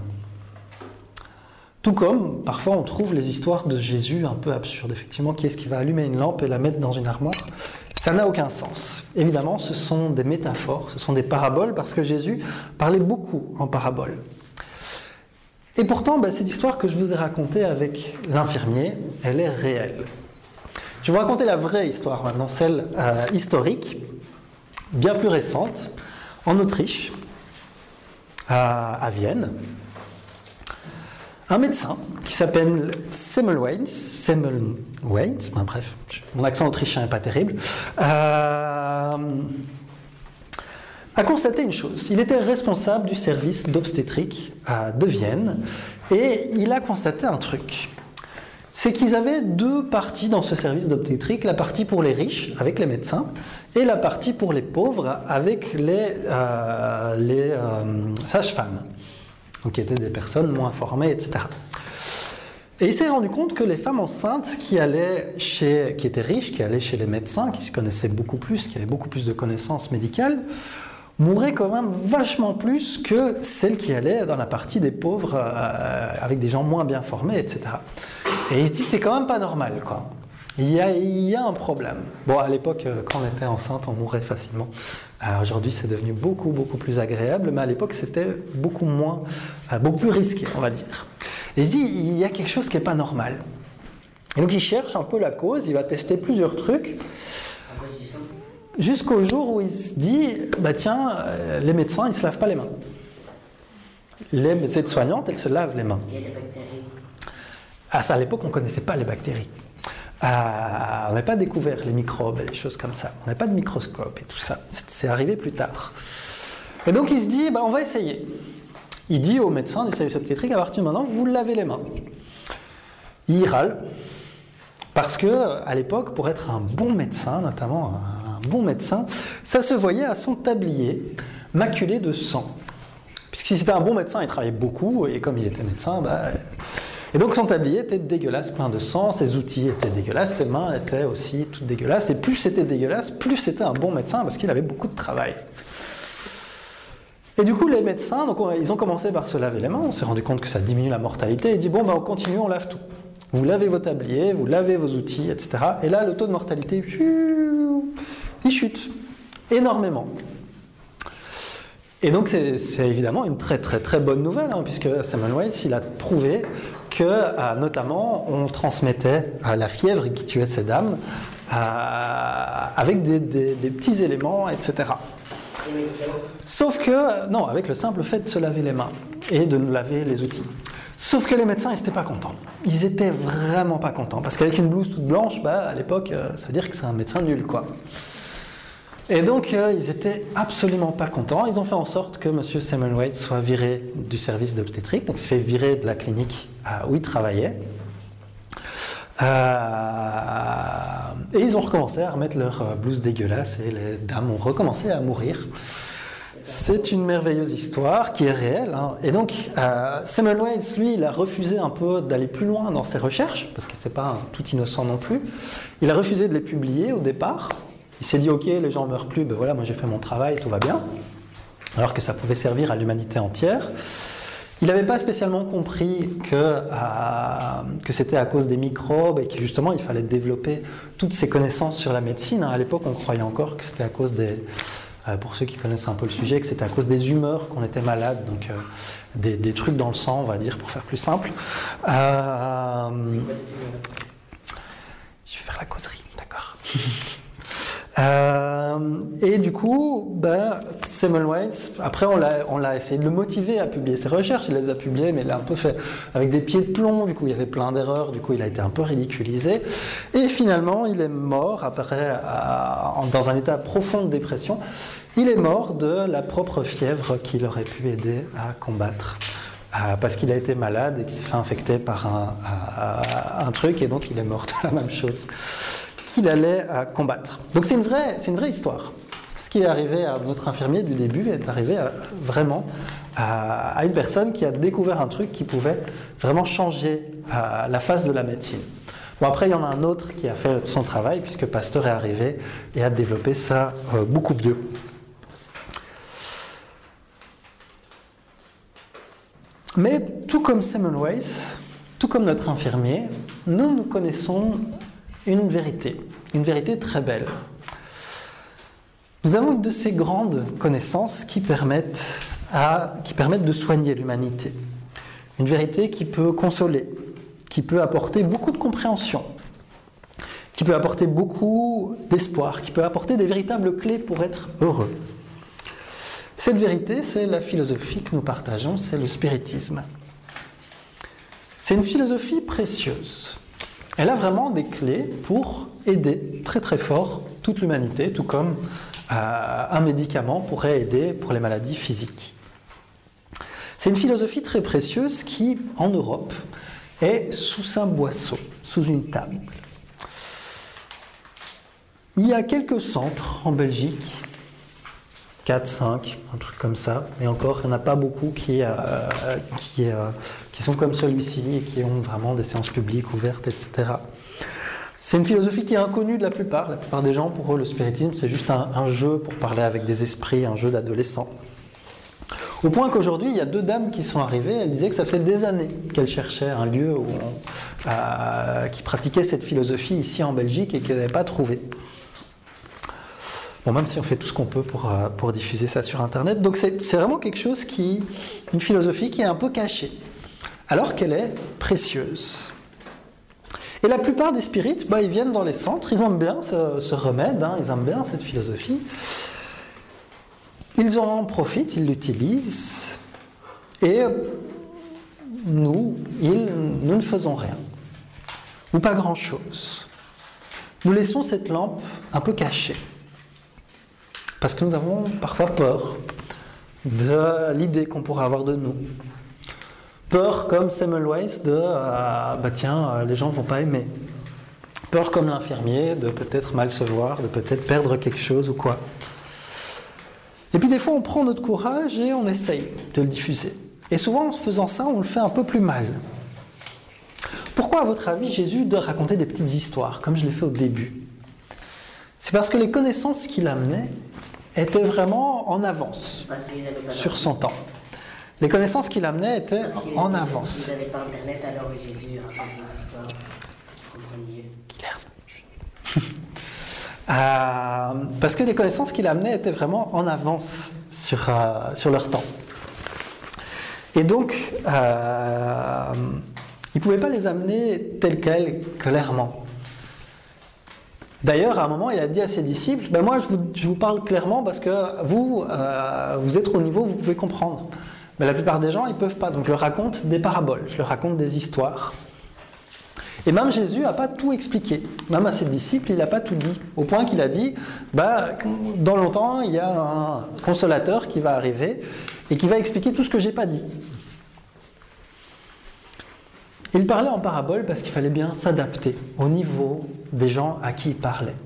Tout comme parfois on trouve les histoires de Jésus un peu absurdes. Effectivement, qui est-ce qui va allumer une lampe et la mettre dans une armoire? Ça n'a aucun sens. Évidemment, ce sont des métaphores, ce sont des paraboles, parce que Jésus parlait beaucoup en paraboles. Et pourtant, bah, cette histoire que je vous ai racontée avec l'infirmier, elle est réelle. Je vais vous raconter la vraie histoire maintenant, celle euh, historique, bien plus récente, en Autriche, à Vienne un médecin qui s'appelle Semmelweis, Semmelweis, ben bref, mon accent autrichien n'est pas terrible, euh, a constaté une chose. Il était responsable du service d'obstétrique de Vienne et il a constaté un truc. C'est qu'ils avaient deux parties dans ce service d'obstétrique, la partie pour les riches avec les médecins et la partie pour les pauvres avec les, euh, euh, sages-femmes qui étaient des personnes moins formées, etc. Et il s'est rendu compte que les femmes enceintes qui allaient chez, qui étaient riches, qui allaient chez les médecins, qui se connaissaient beaucoup plus, qui avaient beaucoup plus de connaissances médicales, mouraient quand même vachement plus que celles qui allaient dans la partie des pauvres euh, avec des gens moins bien formés, etc. Et il se dit c'est quand même pas normal, quoi. Il y, a, un problème. Bon, à l'époque, euh, quand on était enceinte, on mourait facilement. Aujourd'hui, c'est devenu beaucoup, beaucoup plus agréable, mais à l'époque, c'était beaucoup moins, euh, beaucoup plus risqué, on va dire. Et il se dit, il y a quelque chose qui n'est pas normal. Et donc, il cherche un peu la cause, il va tester plusieurs trucs, jusqu'au jour où il se dit, bah tiens, euh, les médecins, ils ne se lavent pas les mains. Les aides-soignantes, elles se lavent les mains. À ça, à l'époque, on ne connaissait pas les bactéries. Ah, on n'a pas découvert les microbes et les choses comme ça. On n'a pas de microscope et tout ça. C'est arrivé plus tard. Et donc il se dit, bah, on va essayer. Il dit au médecin du service obstétrique, à partir de maintenant, vous lavez les mains. Il râle, parce que à l'époque, pour être un bon médecin, notamment un bon médecin, ça se voyait à son tablier maculé de sang. Puisque c'était un bon médecin, il travaillait beaucoup, et comme il était médecin, bah, et donc son tablier était dégueulasse, plein de sang, ses outils étaient dégueulasses, ses mains étaient aussi toutes dégueulasses. Et plus c'était dégueulasse, plus c'était un bon médecin parce qu'il avait beaucoup de travail. Et du coup, les médecins, donc, ils ont commencé par se laver les mains. On s'est rendu compte que ça diminue la mortalité. Et dit bon, ben, on continue, on lave tout. Vous lavez vos tabliers, vous lavez vos outils, etc. Et là, le taux de mortalité, il chute énormément. Et donc c'est évidemment une très très très bonne nouvelle, hein, puisque Samuel White, il a prouvé que euh, notamment on transmettait la fièvre qui tuait ces dames euh, avec des, petits éléments, etc. Sauf que, non, avec le simple fait de se laver les mains et de nous laver les outils. Sauf que les médecins, ils n'étaient pas contents. Ils étaient vraiment pas contents. Parce qu'avec une blouse toute blanche, bah, à l'époque, ça veut dire que c'est un médecin nul, quoi. Et donc, euh, ils étaient absolument pas contents. Ils ont fait en sorte que M. White soit viré du service d'obstétrique, donc il fait virer de la clinique euh, où il travaillait. Euh, et ils ont recommencé à remettre leur blouse dégueulasse et les dames ont recommencé à mourir. C'est une merveilleuse histoire qui est réelle. hein. Et donc, euh, Samuel lui, il a refusé un peu d'aller plus loin dans ses recherches, parce que c'est pas tout innocent non plus. Il a refusé de les publier au départ. Il s'est dit, ok, les gens meurent plus, ben voilà, moi j'ai fait mon travail, tout va bien. Alors que ça pouvait servir à l'humanité entière. Il n'avait pas spécialement compris que, euh, que c'était à cause des microbes et que justement il fallait développer toutes ces connaissances sur la médecine. hein. À l'époque, on croyait encore que c'était à cause des, euh, pour ceux qui connaissent un peu le sujet, que c'était à cause des humeurs qu'on était malade, donc euh, des, des trucs dans le sang, on va dire, pour faire plus simple. Je vais faire la causerie, d'accord. Euh, et du coup, ben, Samuel Weiss, après on l'a, essayé de le motiver à publier ses recherches, il les a publiées, mais il l'a un peu fait avec des pieds de plomb, du coup il y avait plein d'erreurs, du coup il a été un peu ridiculisé. Et finalement, il est mort, après, dans un état profond de dépression, il est mort de la propre fièvre qu'il aurait pu aider à combattre. Euh, parce qu'il a été malade et qu'il s'est fait infecter par un truc, et donc il est mort de la même chose qu'il allait euh, combattre. Donc c'est une, vraie, une vraie histoire. Ce qui est arrivé à notre infirmier du début est arrivé à- vraiment à, à une personne qui a découvert un truc qui pouvait vraiment changer euh, la face de la médecine. Bon, après, il y en a un autre qui a fait son travail, puisque Pasteur est arrivé et a développé ça euh, beaucoup mieux. Mais tout comme Samuel Weiss, tout comme notre infirmier, nous, nous connaissons une vérité, une vérité très belle. Nous avons une de ces grandes connaissances qui permettent, de soigner l'humanité. Une vérité qui peut consoler, qui peut apporter beaucoup de compréhension, qui peut apporter beaucoup d'espoir, qui peut apporter des véritables clés pour être heureux. Cette vérité, c'est la philosophie que nous partageons, c'est le spiritisme. C'est une philosophie précieuse. Elle a vraiment des clés pour aider très très fort toute l'humanité, tout comme euh, un médicament pourrait aider pour les maladies physiques. C'est une philosophie très précieuse qui, en Europe, est sous un boisseau, sous une table. Il y a quelques centres en Belgique 4, 5, un truc comme ça. Et encore, il n'y en a pas beaucoup qui, euh, euh, qui sont comme celui-ci et qui ont vraiment des séances publiques ouvertes, etc. C'est une philosophie qui est inconnue de la plupart. La plupart des gens, pour eux, le spiritisme, c'est juste un, jeu pour parler avec des esprits, un jeu d'adolescents. Au point qu'aujourd'hui, il y a deux dames qui sont arrivées. Elles disaient que ça fait des années qu'elles cherchaient un lieu où euh, qui pratiquait cette philosophie ici en Belgique et qu'elles n'avaient pas trouvé. Bon, même si on fait tout ce qu'on peut pour, euh, pour diffuser ça sur Internet. Donc c'est vraiment quelque chose qui, une philosophie qui est un peu cachée, alors qu'elle est précieuse. Et la plupart des spirites, bah, ils viennent dans les centres, ils aiment bien ce, ce remède, hein, ils aiment bien cette philosophie. Ils en profitent, ils l'utilisent, et nous, ils, nous ne faisons rien, ou pas grand-chose. Nous laissons cette lampe un peu cachée. Parce que nous avons parfois peur de l'idée qu'on pourrait avoir de nous. Peur comme Samuel Weiss de euh, bah tiens, euh, les gens vont pas aimer. Peur comme l'infirmier de peut-être mal se voir, de peut-être perdre quelque chose ou quoi. Et puis des fois on prend notre courage et on essaye de le diffuser. Et souvent en faisant ça, on le fait un peu plus mal. Pourquoi à votre avis Jésus doit raconter des petites histoires, comme je l'ai fait au début? C'est parce que les connaissances qu'il amenait étaient vraiment en avance sur son temps. Les connaissances qu'il amenait étaient en avance. Pas Internet alors Jésus Euh, parce que les connaissances qu'il amenait étaient vraiment en avance sur, euh, sur leur temps. Et donc, euh, il ne pouvait pas les amener telles quelles, clairement. D'ailleurs, à un moment, il a dit à ses disciples, ben moi, je vous, je parle clairement parce que vous, euh, vous êtes au niveau, vous pouvez comprendre. Mais la plupart des gens, ils ne peuvent pas. Donc, je leur raconte des paraboles, je leur raconte des histoires. Et même Jésus n'a pas tout expliqué. Même à ses disciples, il n'a pas tout dit. Au point qu'il a dit, bah, dans longtemps, il y a un consolateur qui va arriver et qui va expliquer tout ce que j'ai pas dit. Il parlait en parabole parce qu'il fallait bien s'adapter au niveau des gens à qui il parlait.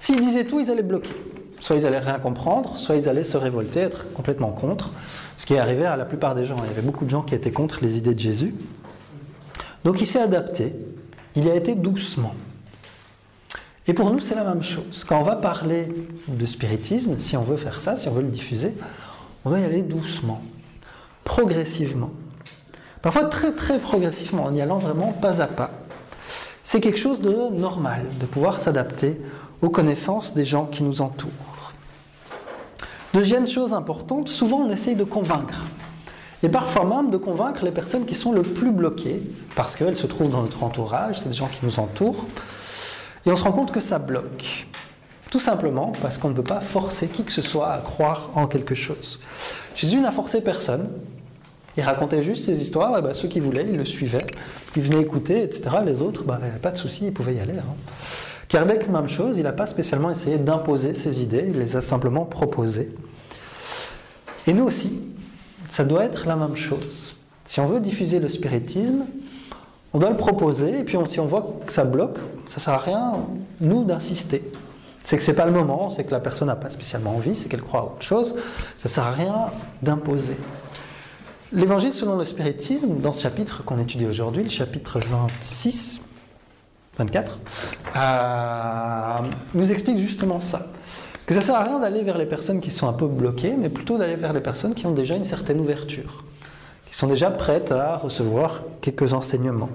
S'il disait tout, ils allaient bloquer. Soit ils allaient rien comprendre, soit ils allaient se révolter, être complètement contre. Ce qui est arrivé à la plupart des gens. Il y avait beaucoup de gens qui étaient contre les idées de Jésus. Donc il s'est adapté. Il y a été doucement. Et pour nous, c'est la même chose. Quand on va parler de spiritisme, si on veut faire ça, si on veut le diffuser, on doit y aller doucement, progressivement. Parfois très très progressivement, en y allant vraiment pas à pas. C'est quelque chose de normal, de pouvoir s'adapter aux connaissances des gens qui nous entourent. Deuxième chose importante, souvent on essaye de convaincre. Et parfois même de convaincre les personnes qui sont le plus bloquées, parce qu'elles se trouvent dans notre entourage, c'est des gens qui nous entourent, et on se rend compte que ça bloque. Tout simplement parce qu'on ne peut pas forcer qui que ce soit à croire en quelque chose. Jésus n'a forcé personne. Il racontait juste ses histoires, et ben, ceux qui voulaient, ils le suivaient, ils venaient écouter, etc. Les autres, ben, pas de souci, ils pouvaient y aller. Hein. Kardec, même chose, il n'a pas spécialement essayé d'imposer ses idées, il les a simplement proposées. Et nous aussi, ça doit être la même chose. Si on veut diffuser le spiritisme, on doit le proposer, et puis si on voit que ça bloque, ça ne sert à rien, nous, d'insister. C'est que ce n'est pas le moment, c'est que la personne n'a pas spécialement envie, c'est qu'elle croit à autre chose, ça ne sert à rien d'imposer. L'évangile selon le spiritisme, dans ce chapitre qu'on étudie aujourd'hui, le chapitre 26, 24, euh, nous explique justement ça. Que ça sert à rien d'aller vers les personnes qui sont un peu bloquées, mais plutôt d'aller vers les personnes qui ont déjà une certaine ouverture, qui sont déjà prêtes à recevoir quelques enseignements.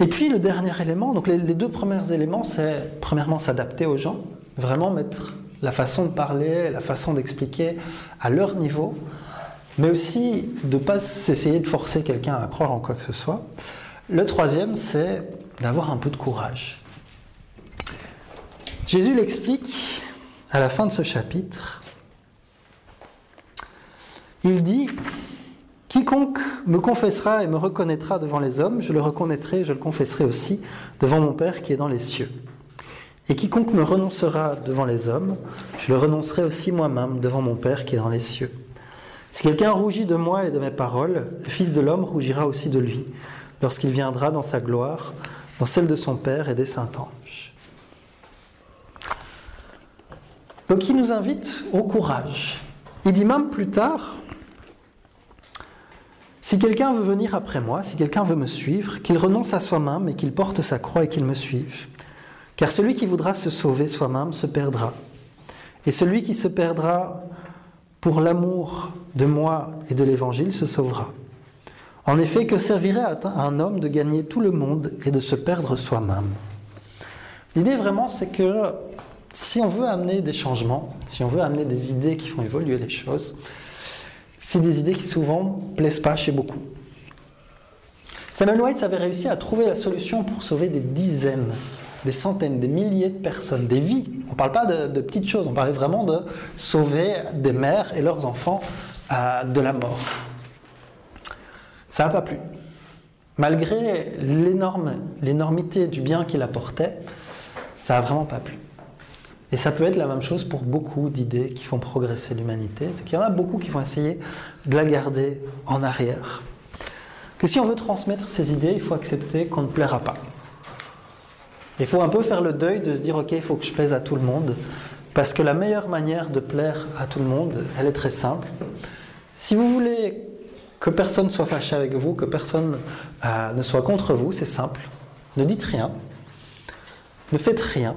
Et puis le dernier élément, donc les, deux premiers éléments, c'est premièrement s'adapter aux gens, vraiment mettre la façon de parler, la façon d'expliquer à leur niveau, mais aussi de ne pas essayer de forcer quelqu'un à croire en quoi que ce soit. Le troisième, c'est d'avoir un peu de courage. Jésus l'explique à la fin de ce chapitre. Il dit, Quiconque me confessera et me reconnaîtra devant les hommes, je le reconnaîtrai et je le confesserai aussi devant mon Père qui est dans les cieux. Et quiconque me renoncera devant les hommes, je le renoncerai aussi moi-même devant mon Père qui est dans les cieux. Si quelqu'un rougit de moi et de mes paroles, le Fils de l'homme rougira aussi de lui, lorsqu'il viendra dans sa gloire, dans celle de son Père et des saints anges. Donc il nous invite au courage. Il dit même plus tard, si quelqu'un veut venir après moi, si quelqu'un veut me suivre, qu'il renonce à soi-même et qu'il porte sa croix et qu'il me suive. Car celui qui voudra se sauver soi-même se perdra. Et celui qui se perdra pour l'amour de moi et de l'Évangile se sauvera. En effet, que servirait à un homme de gagner tout le monde et de se perdre soi-même? L'idée vraiment, c'est que si on veut amener des changements, si on veut amener des idées qui font évoluer les choses, c'est des idées qui souvent ne plaisent pas chez beaucoup. Samuel White avait réussi à trouver la solution pour sauver des dizaines, des centaines, des milliers de personnes, des vies. On ne parle pas de, petites choses, on parlait vraiment de sauver des mères et leurs enfants euh, de la mort. Ça n'a pas plu. Malgré l'énormité du bien qu'il apportait, ça n'a vraiment pas plu. Et ça peut être la même chose pour beaucoup d'idées qui font progresser l'humanité. C'est qu'il y en a beaucoup qui vont essayer de la garder en arrière. Que si on veut transmettre ces idées, il faut accepter qu'on ne plaira pas. Il faut un peu faire le deuil de se dire, ok, il faut que je plaise à tout le monde. Parce que la meilleure manière de plaire à tout le monde, elle est très simple. Si vous voulez que personne soit fâché avec vous, que personne euh, ne soit contre vous, c'est simple. Ne dites rien, ne faites rien,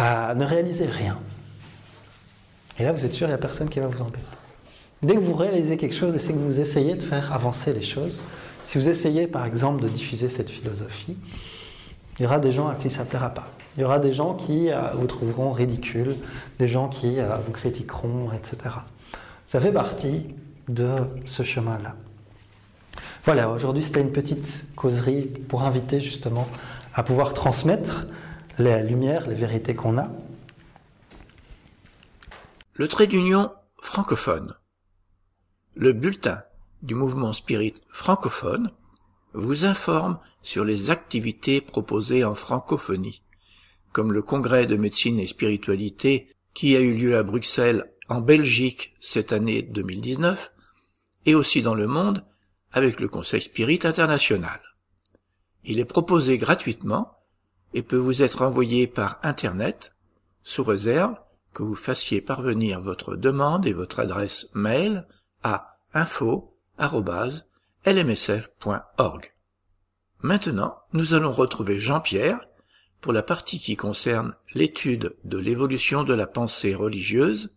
euh, ne réalisez rien. Et là, vous êtes sûr, il n'y a personne qui va vous embêter. Dès que vous réalisez quelque chose, c'est que vous essayez de faire avancer les choses. Si vous essayez, par exemple, de diffuser cette philosophie, il y aura des gens à qui ça ne plaira pas. Il y aura des gens qui euh, vous trouveront ridicule, des gens qui euh, vous critiqueront, etc. Ça fait partie de ce chemin-là. Voilà, aujourd'hui c'était une petite causerie pour inviter justement à pouvoir transmettre la lumière, les vérités qu'on a. Le trait d'union francophone. Le bulletin du mouvement spirit francophone vous informe sur les activités proposées en francophonie, comme le congrès de médecine et spiritualité qui a eu lieu à Bruxelles en Belgique cette année 2019, et aussi dans le monde avec le Conseil Spirit International. Il est proposé gratuitement et peut vous être envoyé par Internet, sous réserve que vous fassiez parvenir votre demande et votre adresse mail à info.lmsf.org. Maintenant, nous allons retrouver Jean-Pierre pour la partie qui concerne l'étude de l'évolution de la pensée religieuse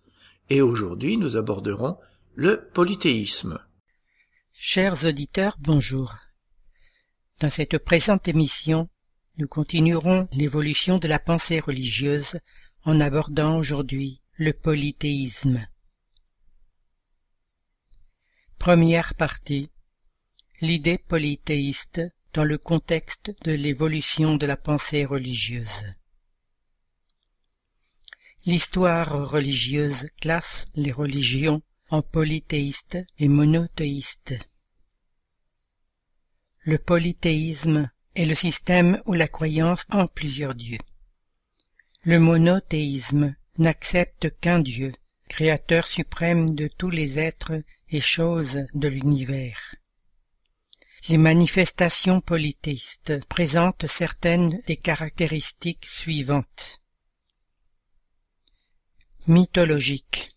et aujourd'hui nous aborderons le polythéisme. Chers auditeurs, bonjour. Dans cette présente émission, nous continuerons l'évolution de la pensée religieuse en abordant aujourd'hui le polythéisme. Première partie. L'idée polythéiste dans le contexte de l'évolution de la pensée religieuse. L'histoire religieuse classe les religions en polythéistes et monothéistes. Le polythéisme est le système où la croyance en plusieurs dieux. Le monothéisme n'accepte qu'un Dieu, créateur suprême de tous les êtres et choses de l'univers. Les manifestations polythéistes présentent certaines des caractéristiques suivantes. Mythologique.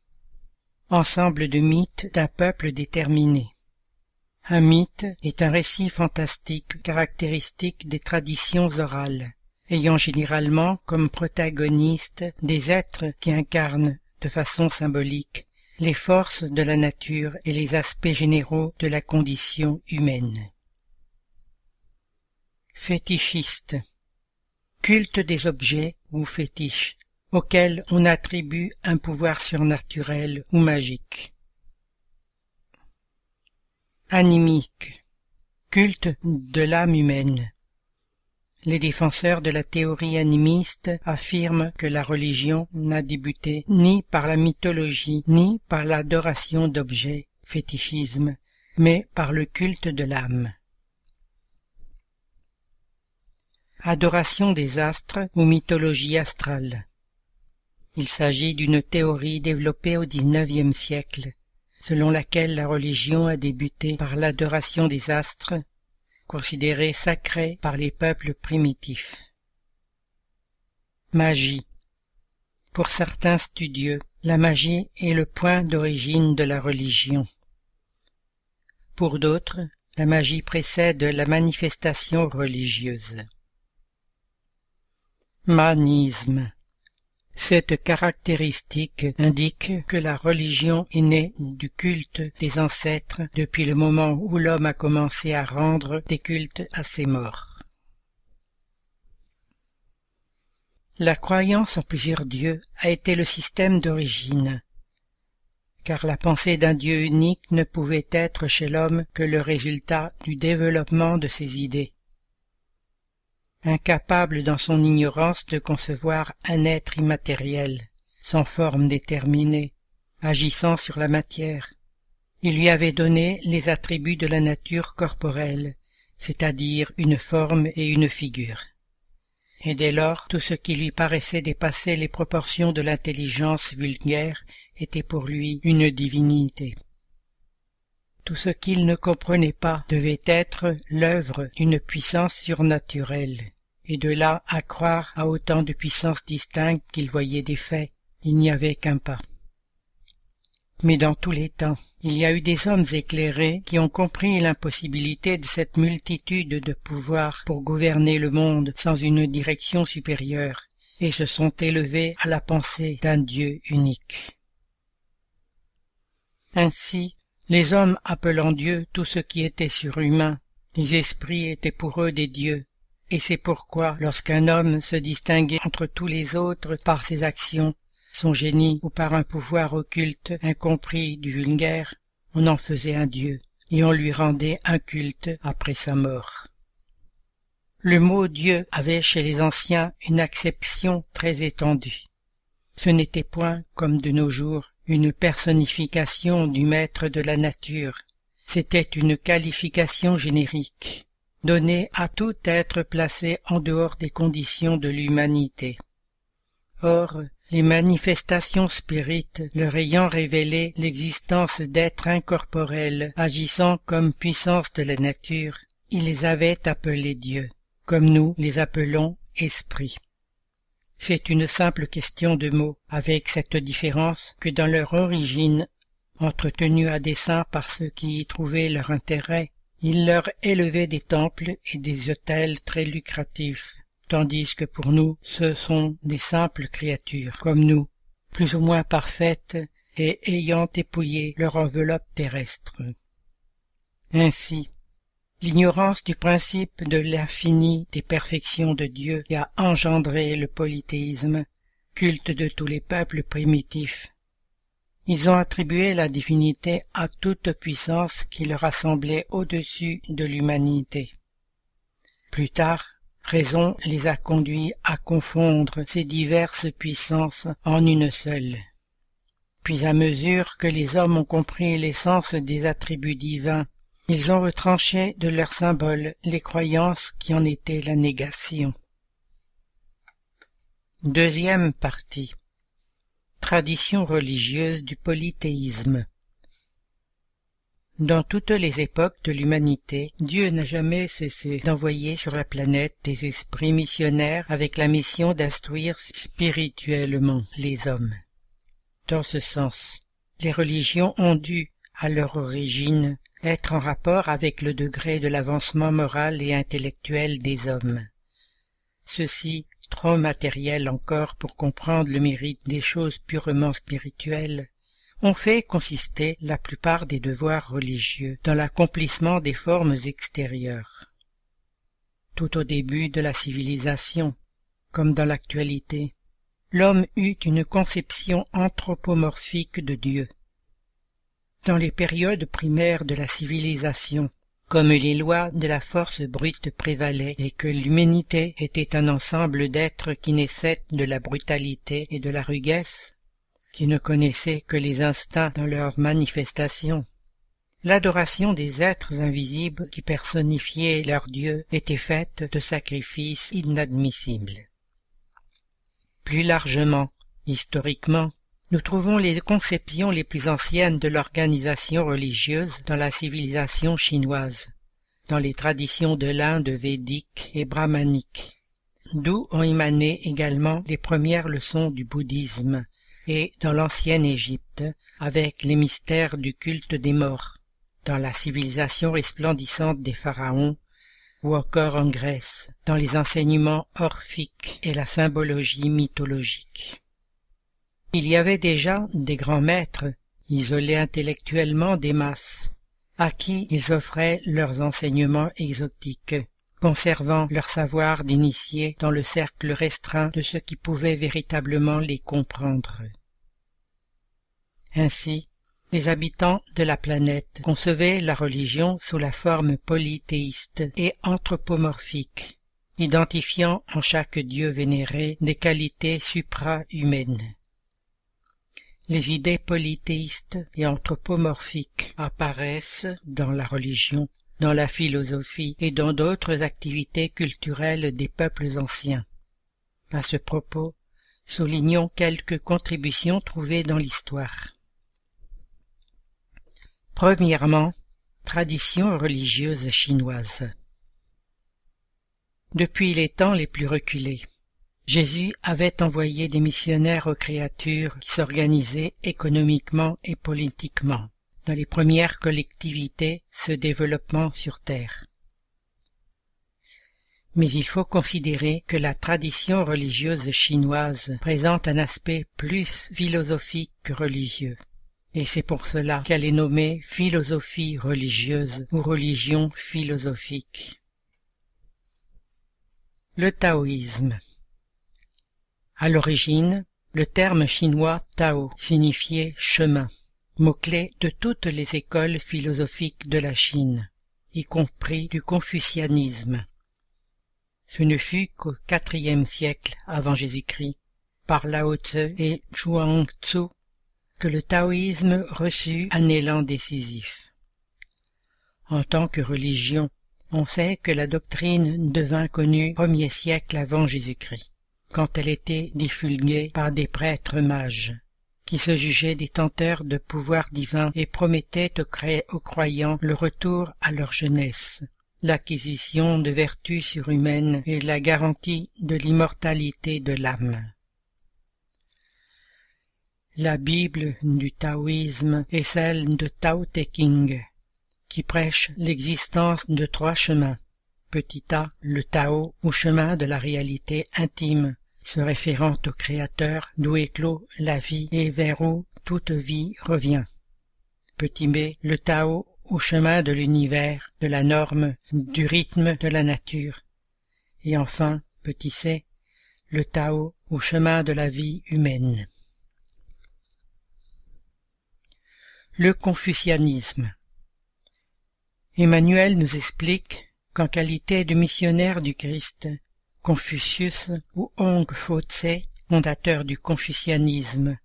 Ensemble de mythes d'un peuple déterminé. Un mythe est un récit fantastique caractéristique des traditions orales, ayant généralement comme protagonistes des êtres qui incarnent de façon symbolique les forces de la nature et les aspects généraux de la condition humaine. Fétichiste. Culte des objets ou fétiches, auxquels on attribue un pouvoir surnaturel ou magique. Animique. Culte de l'âme humaine. Les défenseurs de la théorie animiste affirment que la religion n'a débuté ni par la mythologie ni par l'adoration d'objets, fétichisme, mais par le culte de l'âme. Adoration des astres ou mythologie astrale. Il s'agit d'une théorie développée au XIXe siècle, selon laquelle la religion a débuté par l'adoration des astres, considérés sacrés par les peuples primitifs. Magie. Pour certains studieux, la magie est le point d'origine de la religion. Pour d'autres, la magie précède la manifestation religieuse. Manisme. Cette caractéristique indique que la religion est née du culte des ancêtres depuis le moment où l'homme a commencé à rendre des cultes à ses morts. La croyance en plusieurs dieux a été le système d'origine, car la pensée d'un Dieu unique ne pouvait être chez l'homme que le résultat du développement de ses idées incapable dans son ignorance de concevoir un être immatériel, sans forme déterminée, agissant sur la matière. Il lui avait donné les attributs de la nature corporelle, c'est-à-dire une forme et une figure. Et dès lors, tout ce qui lui paraissait dépasser les proportions de l'intelligence vulgaire était pour lui une divinité. Tout ce qu'il ne comprenait pas devait être l'œuvre d'une puissance surnaturelle, et de là à croire à autant de puissances distinctes qu'il voyait des faits, il n'y avait qu'un pas. Mais dans tous les temps, il y a eu des hommes éclairés qui ont compris l'impossibilité de cette multitude de pouvoirs pour gouverner le monde sans une direction supérieure, et se sont élevés à la pensée d'un Dieu unique. Ainsi, les hommes appelant Dieu tout ce qui était surhumain, les esprits étaient pour eux des dieux, et c'est pourquoi lorsqu'un homme se distinguait entre tous les autres par ses actions, son génie ou par un pouvoir occulte incompris du vulgaire, on en faisait un dieu, et on lui rendait un culte après sa mort. Le mot Dieu avait chez les anciens une acception très étendue. Ce n'était point, comme de nos jours, une personnification du maître de la nature, C'était une qualification générique, donnée à tout être placé en dehors des conditions de l'humanité. Or, les manifestations spirites leur ayant révélé l'existence d'êtres incorporels agissant comme puissance de la nature, ils les avaient appelés dieux, comme nous les appelons esprits. C'est une simple question de mots, avec cette différence que dans leur origine, entretenue à dessein par ceux qui y trouvaient leur intérêt, ils leur élevaient des temples et des hôtels très lucratifs, tandis que pour nous ce sont des simples créatures comme nous, plus ou moins parfaites et ayant épouillé leur enveloppe terrestre. Ainsi, l'ignorance du principe de l'infini des perfections de Dieu a engendré le polythéisme, culte de tous les peuples primitifs. Ils ont attribué la divinité à toute puissance qui leur a semblé au-dessus de l'humanité. Plus tard, raison les a conduits à confondre ces diverses puissances en une seule. Puis à mesure que les hommes ont compris l'essence des attributs divins, ils ont retranché de leurs symboles les croyances qui en étaient la négation. Deuxième partie Tradition religieuse du polythéisme dans toutes les époques de l'humanité, Dieu n'a jamais cessé d'envoyer sur la planète des esprits missionnaires avec la mission d'instruire spirituellement les hommes. Dans ce sens, les religions ont dû, à leur origine, être en rapport avec le degré de l'avancement moral et intellectuel des hommes. Ceci, trop matériel encore pour comprendre le mérite des choses purement spirituelles, ont fait consister la plupart des devoirs religieux dans l'accomplissement des formes extérieures. Tout au début de la civilisation, comme dans l'actualité, l'homme eut une conception anthropomorphique de Dieu. Dans les périodes primaires de la civilisation, comme les lois de la force brute prévalaient et que l'humanité était un ensemble d'êtres qui naissaient de la brutalité et de la ruguesse, qui ne connaissaient que les instincts dans leurs manifestations. L'adoration des êtres invisibles qui personnifiaient leur Dieu était faite de sacrifices inadmissibles. Plus largement, historiquement, nous trouvons les conceptions les plus anciennes de l'organisation religieuse dans la civilisation chinoise, dans les traditions de l'Inde védique et brahmanique, d'où ont émané également les premières leçons du bouddhisme, et dans l'ancienne Égypte, avec les mystères du culte des morts, dans la civilisation resplendissante des pharaons, ou encore en Grèce, dans les enseignements orphiques et la symbologie mythologique. Il y avait déjà des grands maîtres, isolés intellectuellement des masses, à qui ils offraient leurs enseignements exotiques, conservant leur savoir d'initiés dans le cercle restreint de ceux qui pouvaient véritablement les comprendre. Ainsi, les habitants de la planète concevaient la religion sous la forme polythéiste et anthropomorphique, identifiant en chaque dieu vénéré des qualités supra-humaines. Les idées polythéistes et anthropomorphiques apparaissent dans la religion, dans la philosophie et dans d'autres activités culturelles des peuples anciens. À ce propos, soulignons quelques contributions trouvées dans l'histoire. Premièrement, tradition religieuse chinoise. Depuis les temps les plus reculés, Jésus avait envoyé des missionnaires aux créatures qui s'organisaient économiquement et politiquement dans les premières collectivités se développant sur Terre. Mais il faut considérer que la tradition religieuse chinoise présente un aspect plus philosophique que religieux et c'est pour cela qu'elle est nommée philosophie religieuse ou religion philosophique. Le taoïsme À l'origine, le terme chinois Tao signifiait chemin, mot-clé de toutes les écoles philosophiques de la Chine, y compris du confucianisme. Ce ne fut qu'au quatrième siècle avant Jésus-Christ, par Lao Tzu et Zhuang Tzu que le taoïsme reçut un élan décisif. En tant que religion, on sait que la doctrine devint connue premier siècle avant Jésus-Christ, quand elle était diffulguée par des prêtres mages, qui se jugeaient détenteurs de pouvoirs divins et promettaient aux croyants le retour à leur jeunesse, l'acquisition de vertus surhumaines et la garantie de l'immortalité de l'âme. La Bible du taoïsme est celle de Tao Te King, qui prêche l'existence de trois chemins. A, le Tao ou chemin de la réalité intime, se référant au Créateur d'où éclot la vie et vers où toute vie revient. Petit b, le Tao ou chemin de l'univers, de la norme, du rythme de la nature. Et enfin, petit c, le Tao ou chemin de la vie humaine. Le confucianisme Emmanuel nous explique qu'en qualité de missionnaire du Christ, Confucius ou Hong Fo-tse, fondateur du confucianisme,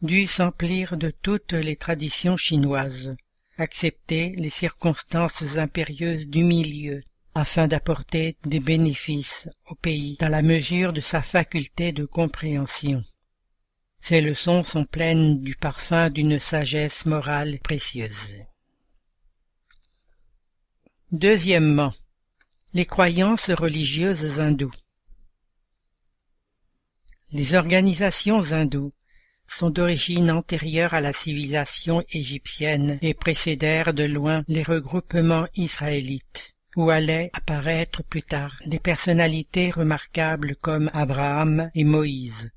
dut s'emplir de toutes les traditions chinoises, accepter les circonstances impérieuses du milieu, afin d'apporter des bénéfices au pays dans la mesure de sa faculté de compréhension. Ces leçons sont pleines du parfum d'une sagesse morale précieuse. Deuxièmement, les croyances religieuses hindoues. Les organisations hindoues sont d'origine antérieure à la civilisation égyptienne et précédèrent de loin les regroupements israélites, où allaient apparaître plus tard des personnalités remarquables comme Abraham et Moïse,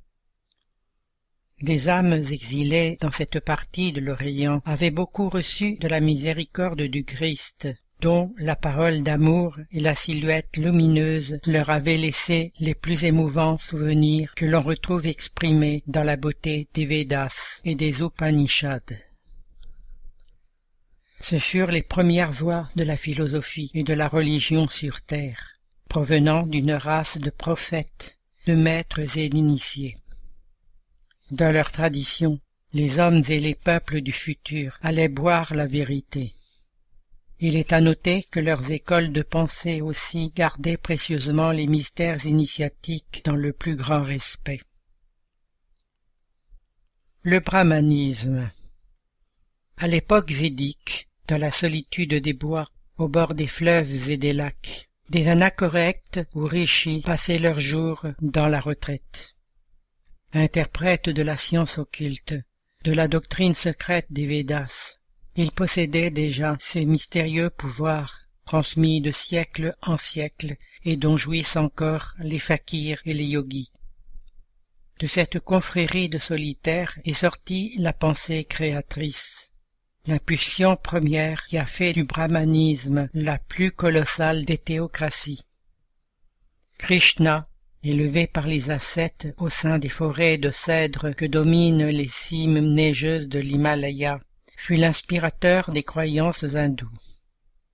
des âmes exilées dans cette partie de l'Orient avaient beaucoup reçu de la miséricorde du Christ, dont la parole d'amour et la silhouette lumineuse leur avaient laissé les plus émouvants souvenirs que l'on retrouve exprimés dans la beauté des Védas et des Upanishads. Ce furent les premières voix de la philosophie et de la religion sur terre, provenant d'une race de prophètes, de maîtres et d'initiés. Dans leur tradition, les hommes et les peuples du futur allaient boire la vérité. Il est à noter que leurs écoles de pensée aussi gardaient précieusement les mystères initiatiques dans le plus grand respect. Le brahmanisme À l'époque védique, dans la solitude des bois, au bord des fleuves et des lacs, des anacorrectes ou rishis passaient leurs jours dans la retraite interprète de la science occulte, de la doctrine secrète des Védas. Il possédait déjà ces mystérieux pouvoirs, transmis de siècle en siècle, et dont jouissent encore les fakirs et les yogis. De cette confrérie de solitaires est sortie la pensée créatrice, l'impulsion première qui a fait du brahmanisme la plus colossale des théocraties. Krishna, élevé par les ascètes au sein des forêts de cèdres que dominent les cimes neigeuses de l'Himalaya, fut l'inspirateur des croyances hindoues.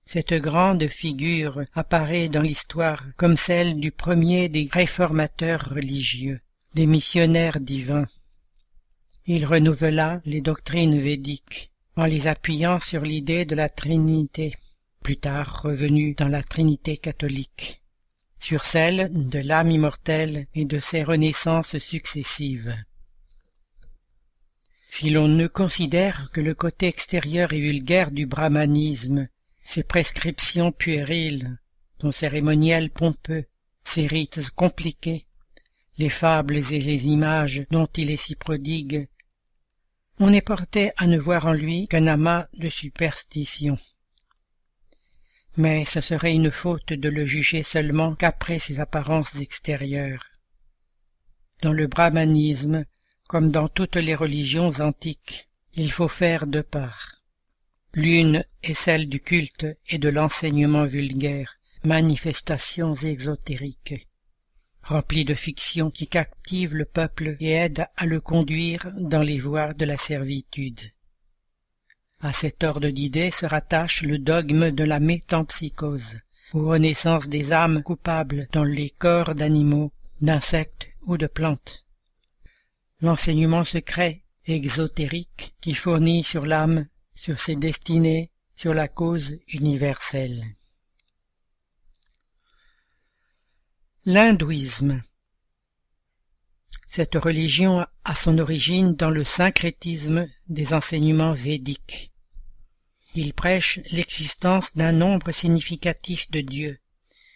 Cette grande figure apparaît dans l'histoire comme celle du premier des réformateurs religieux, des missionnaires divins. Il renouvela les doctrines védiques en les appuyant sur l'idée de la Trinité, plus tard revenue dans la Trinité catholique sur celle de l'âme immortelle et de ses renaissances successives. Si l'on ne considère que le côté extérieur et vulgaire du brahmanisme, ses prescriptions puériles, son cérémoniel pompeux, ses rites compliqués, les fables et les images dont il est si prodigue, on est porté à ne voir en lui qu'un amas de superstitions mais ce serait une faute de le juger seulement qu'après ses apparences extérieures. Dans le brahmanisme, comme dans toutes les religions antiques, il faut faire deux parts. L'une est celle du culte et de l'enseignement vulgaire, manifestations exotériques, remplies de fictions qui captivent le peuple et aident à le conduire dans les voies de la servitude. À cet ordre d'idées se rattache le dogme de la métampsychose, ou renaissance des âmes coupables dans les corps d'animaux, d'insectes ou de plantes. L'enseignement secret exotérique qui fournit sur l'âme, sur ses destinées, sur la cause universelle. L'hindouisme Cette religion a son origine dans le syncrétisme des enseignements védiques. Il prêche l'existence d'un nombre significatif de dieux,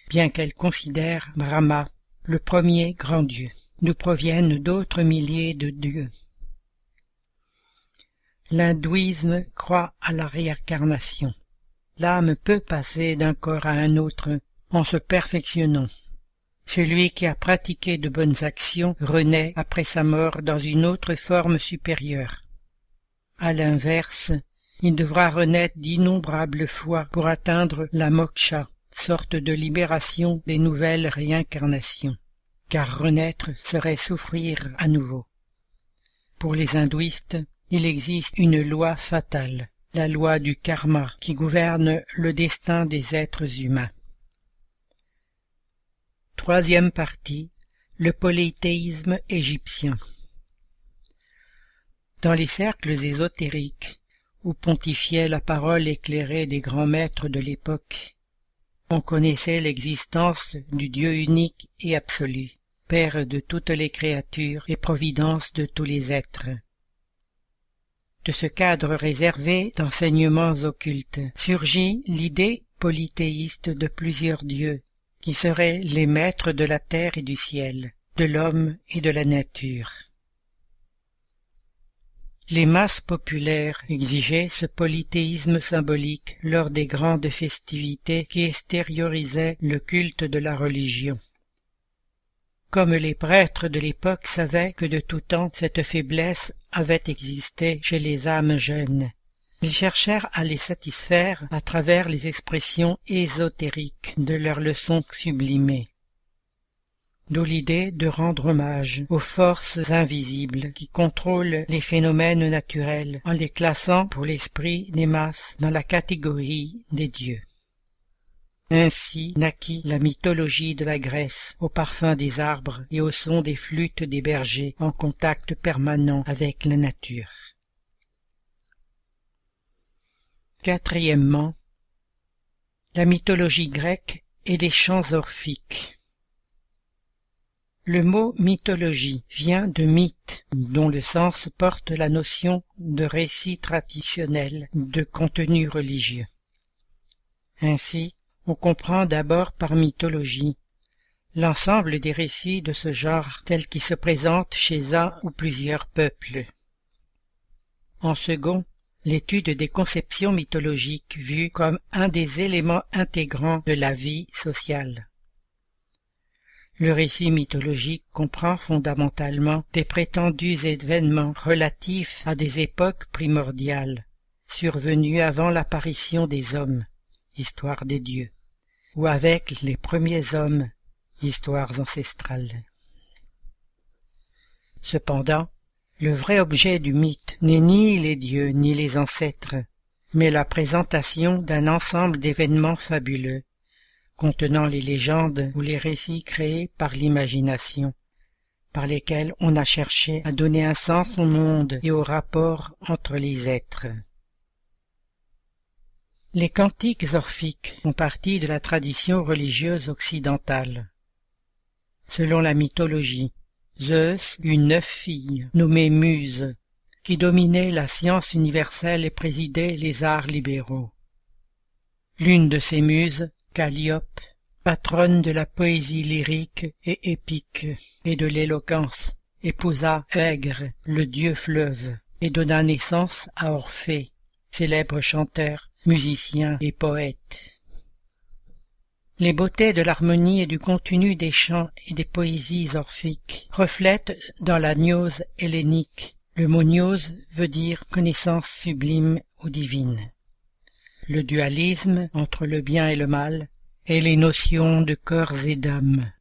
bien qu'elle considère Brahma, le premier grand dieu. Nous proviennent d'autres milliers de dieux. L'hindouisme croit à la réincarnation. L'âme peut passer d'un corps à un autre en se perfectionnant. Celui qui a pratiqué de bonnes actions renaît après sa mort dans une autre forme supérieure. À l'inverse, il devra renaître d'innombrables fois pour atteindre la moksha, sorte de libération des nouvelles réincarnations, car renaître serait souffrir à nouveau. Pour les hindouistes, il existe une loi fatale, la loi du karma, qui gouverne le destin des êtres humains. Troisième partie, le polythéisme égyptien. Dans les cercles ésotériques, où pontifiait la parole éclairée des grands maîtres de l'époque, on connaissait l'existence du Dieu unique et absolu, Père de toutes les créatures et Providence de tous les êtres. De ce cadre réservé d'enseignements occultes surgit l'idée polythéiste de plusieurs dieux, qui seraient les maîtres de la terre et du ciel, de l'homme et de la nature. Les masses populaires exigeaient ce polythéisme symbolique lors des grandes festivités qui extériorisaient le culte de la religion. Comme les prêtres de l'époque savaient que de tout temps cette faiblesse avait existé chez les âmes jeunes, ils cherchèrent à les satisfaire à travers les expressions ésotériques de leurs leçons sublimées d'où l'idée de rendre hommage aux forces invisibles qui contrôlent les phénomènes naturels en les classant pour l'esprit des masses dans la catégorie des dieux. Ainsi naquit la mythologie de la Grèce au parfum des arbres et au son des flûtes des bergers en contact permanent avec la nature. Quatrièmement, la mythologie grecque et les chants orphiques. Le mot mythologie vient de mythe, dont le sens porte la notion de récit traditionnel de contenu religieux. Ainsi, on comprend d'abord par mythologie l'ensemble des récits de ce genre tels qu'ils se présentent chez un ou plusieurs peuples. En second, l'étude des conceptions mythologiques vues comme un des éléments intégrants de la vie sociale. Le récit mythologique comprend fondamentalement des prétendus événements relatifs à des époques primordiales, survenues avant l'apparition des hommes, histoire des dieux, ou avec les premiers hommes, histoires ancestrales. Cependant, le vrai objet du mythe n'est ni les dieux ni les ancêtres, mais la présentation d'un ensemble d'événements fabuleux, contenant les légendes ou les récits créés par l'imagination, par lesquels on a cherché à donner un sens au monde et au rapport entre les êtres. Les cantiques orphiques font partie de la tradition religieuse occidentale. Selon la mythologie, Zeus eut neuf filles, nommées Muses, qui dominaient la science universelle et présidaient les arts libéraux. L'une de ces muses Calliope, patronne de la poésie lyrique et épique et de l'éloquence, épousa Aigre, le dieu fleuve, et donna naissance à Orphée, célèbre chanteur, musicien et poète. Les beautés de l'harmonie et du contenu des chants et des poésies orphiques reflètent dans la gnose hellénique. Le mot gnose veut dire connaissance sublime ou divine le dualisme entre le bien et le mal, et les notions de corps et d'âme.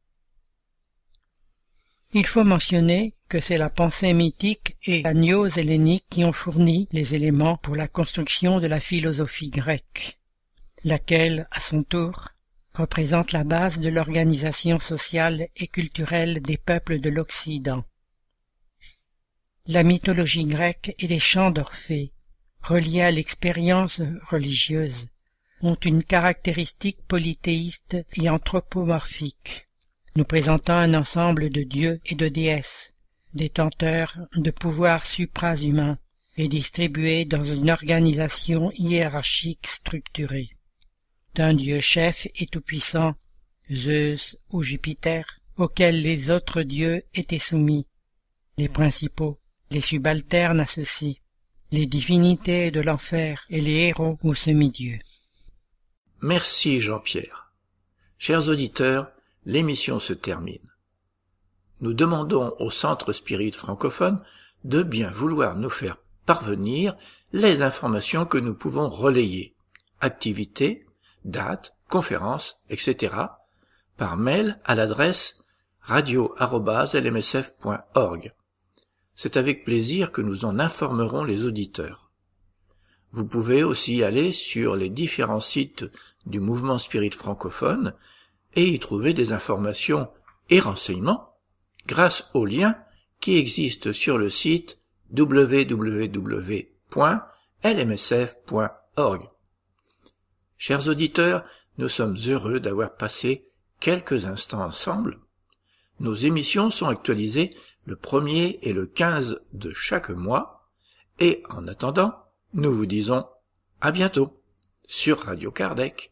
Il faut mentionner que c'est la pensée mythique et la gnose hellénique qui ont fourni les éléments pour la construction de la philosophie grecque, laquelle, à son tour, représente la base de l'organisation sociale et culturelle des peuples de l'Occident. La mythologie grecque et les chants d'Orphée reliées à l'expérience religieuse, ont une caractéristique polythéiste et anthropomorphique, nous présentant un ensemble de dieux et de déesses, détenteurs de pouvoirs supra-humains et distribués dans une organisation hiérarchique structurée. D'un dieu chef et tout-puissant, Zeus ou Jupiter, auquel les autres dieux étaient soumis, les principaux, les subalternes à ceux-ci, les divinités de l'enfer et les héros ou semi-dieux. Merci Jean-Pierre. Chers auditeurs, l'émission se termine. Nous demandons au Centre Spirit francophone de bien vouloir nous faire parvenir les informations que nous pouvons relayer, activités, dates, conférences, etc., par mail à l'adresse radio.lmsf.org. C'est avec plaisir que nous en informerons les auditeurs. Vous pouvez aussi aller sur les différents sites du mouvement spirit francophone et y trouver des informations et renseignements grâce aux liens qui existent sur le site www.lmsf.org. Chers auditeurs, nous sommes heureux d'avoir passé quelques instants ensemble. Nos émissions sont actualisées le premier et le 15 de chaque mois, et en attendant, nous vous disons à bientôt sur Radio Kardec.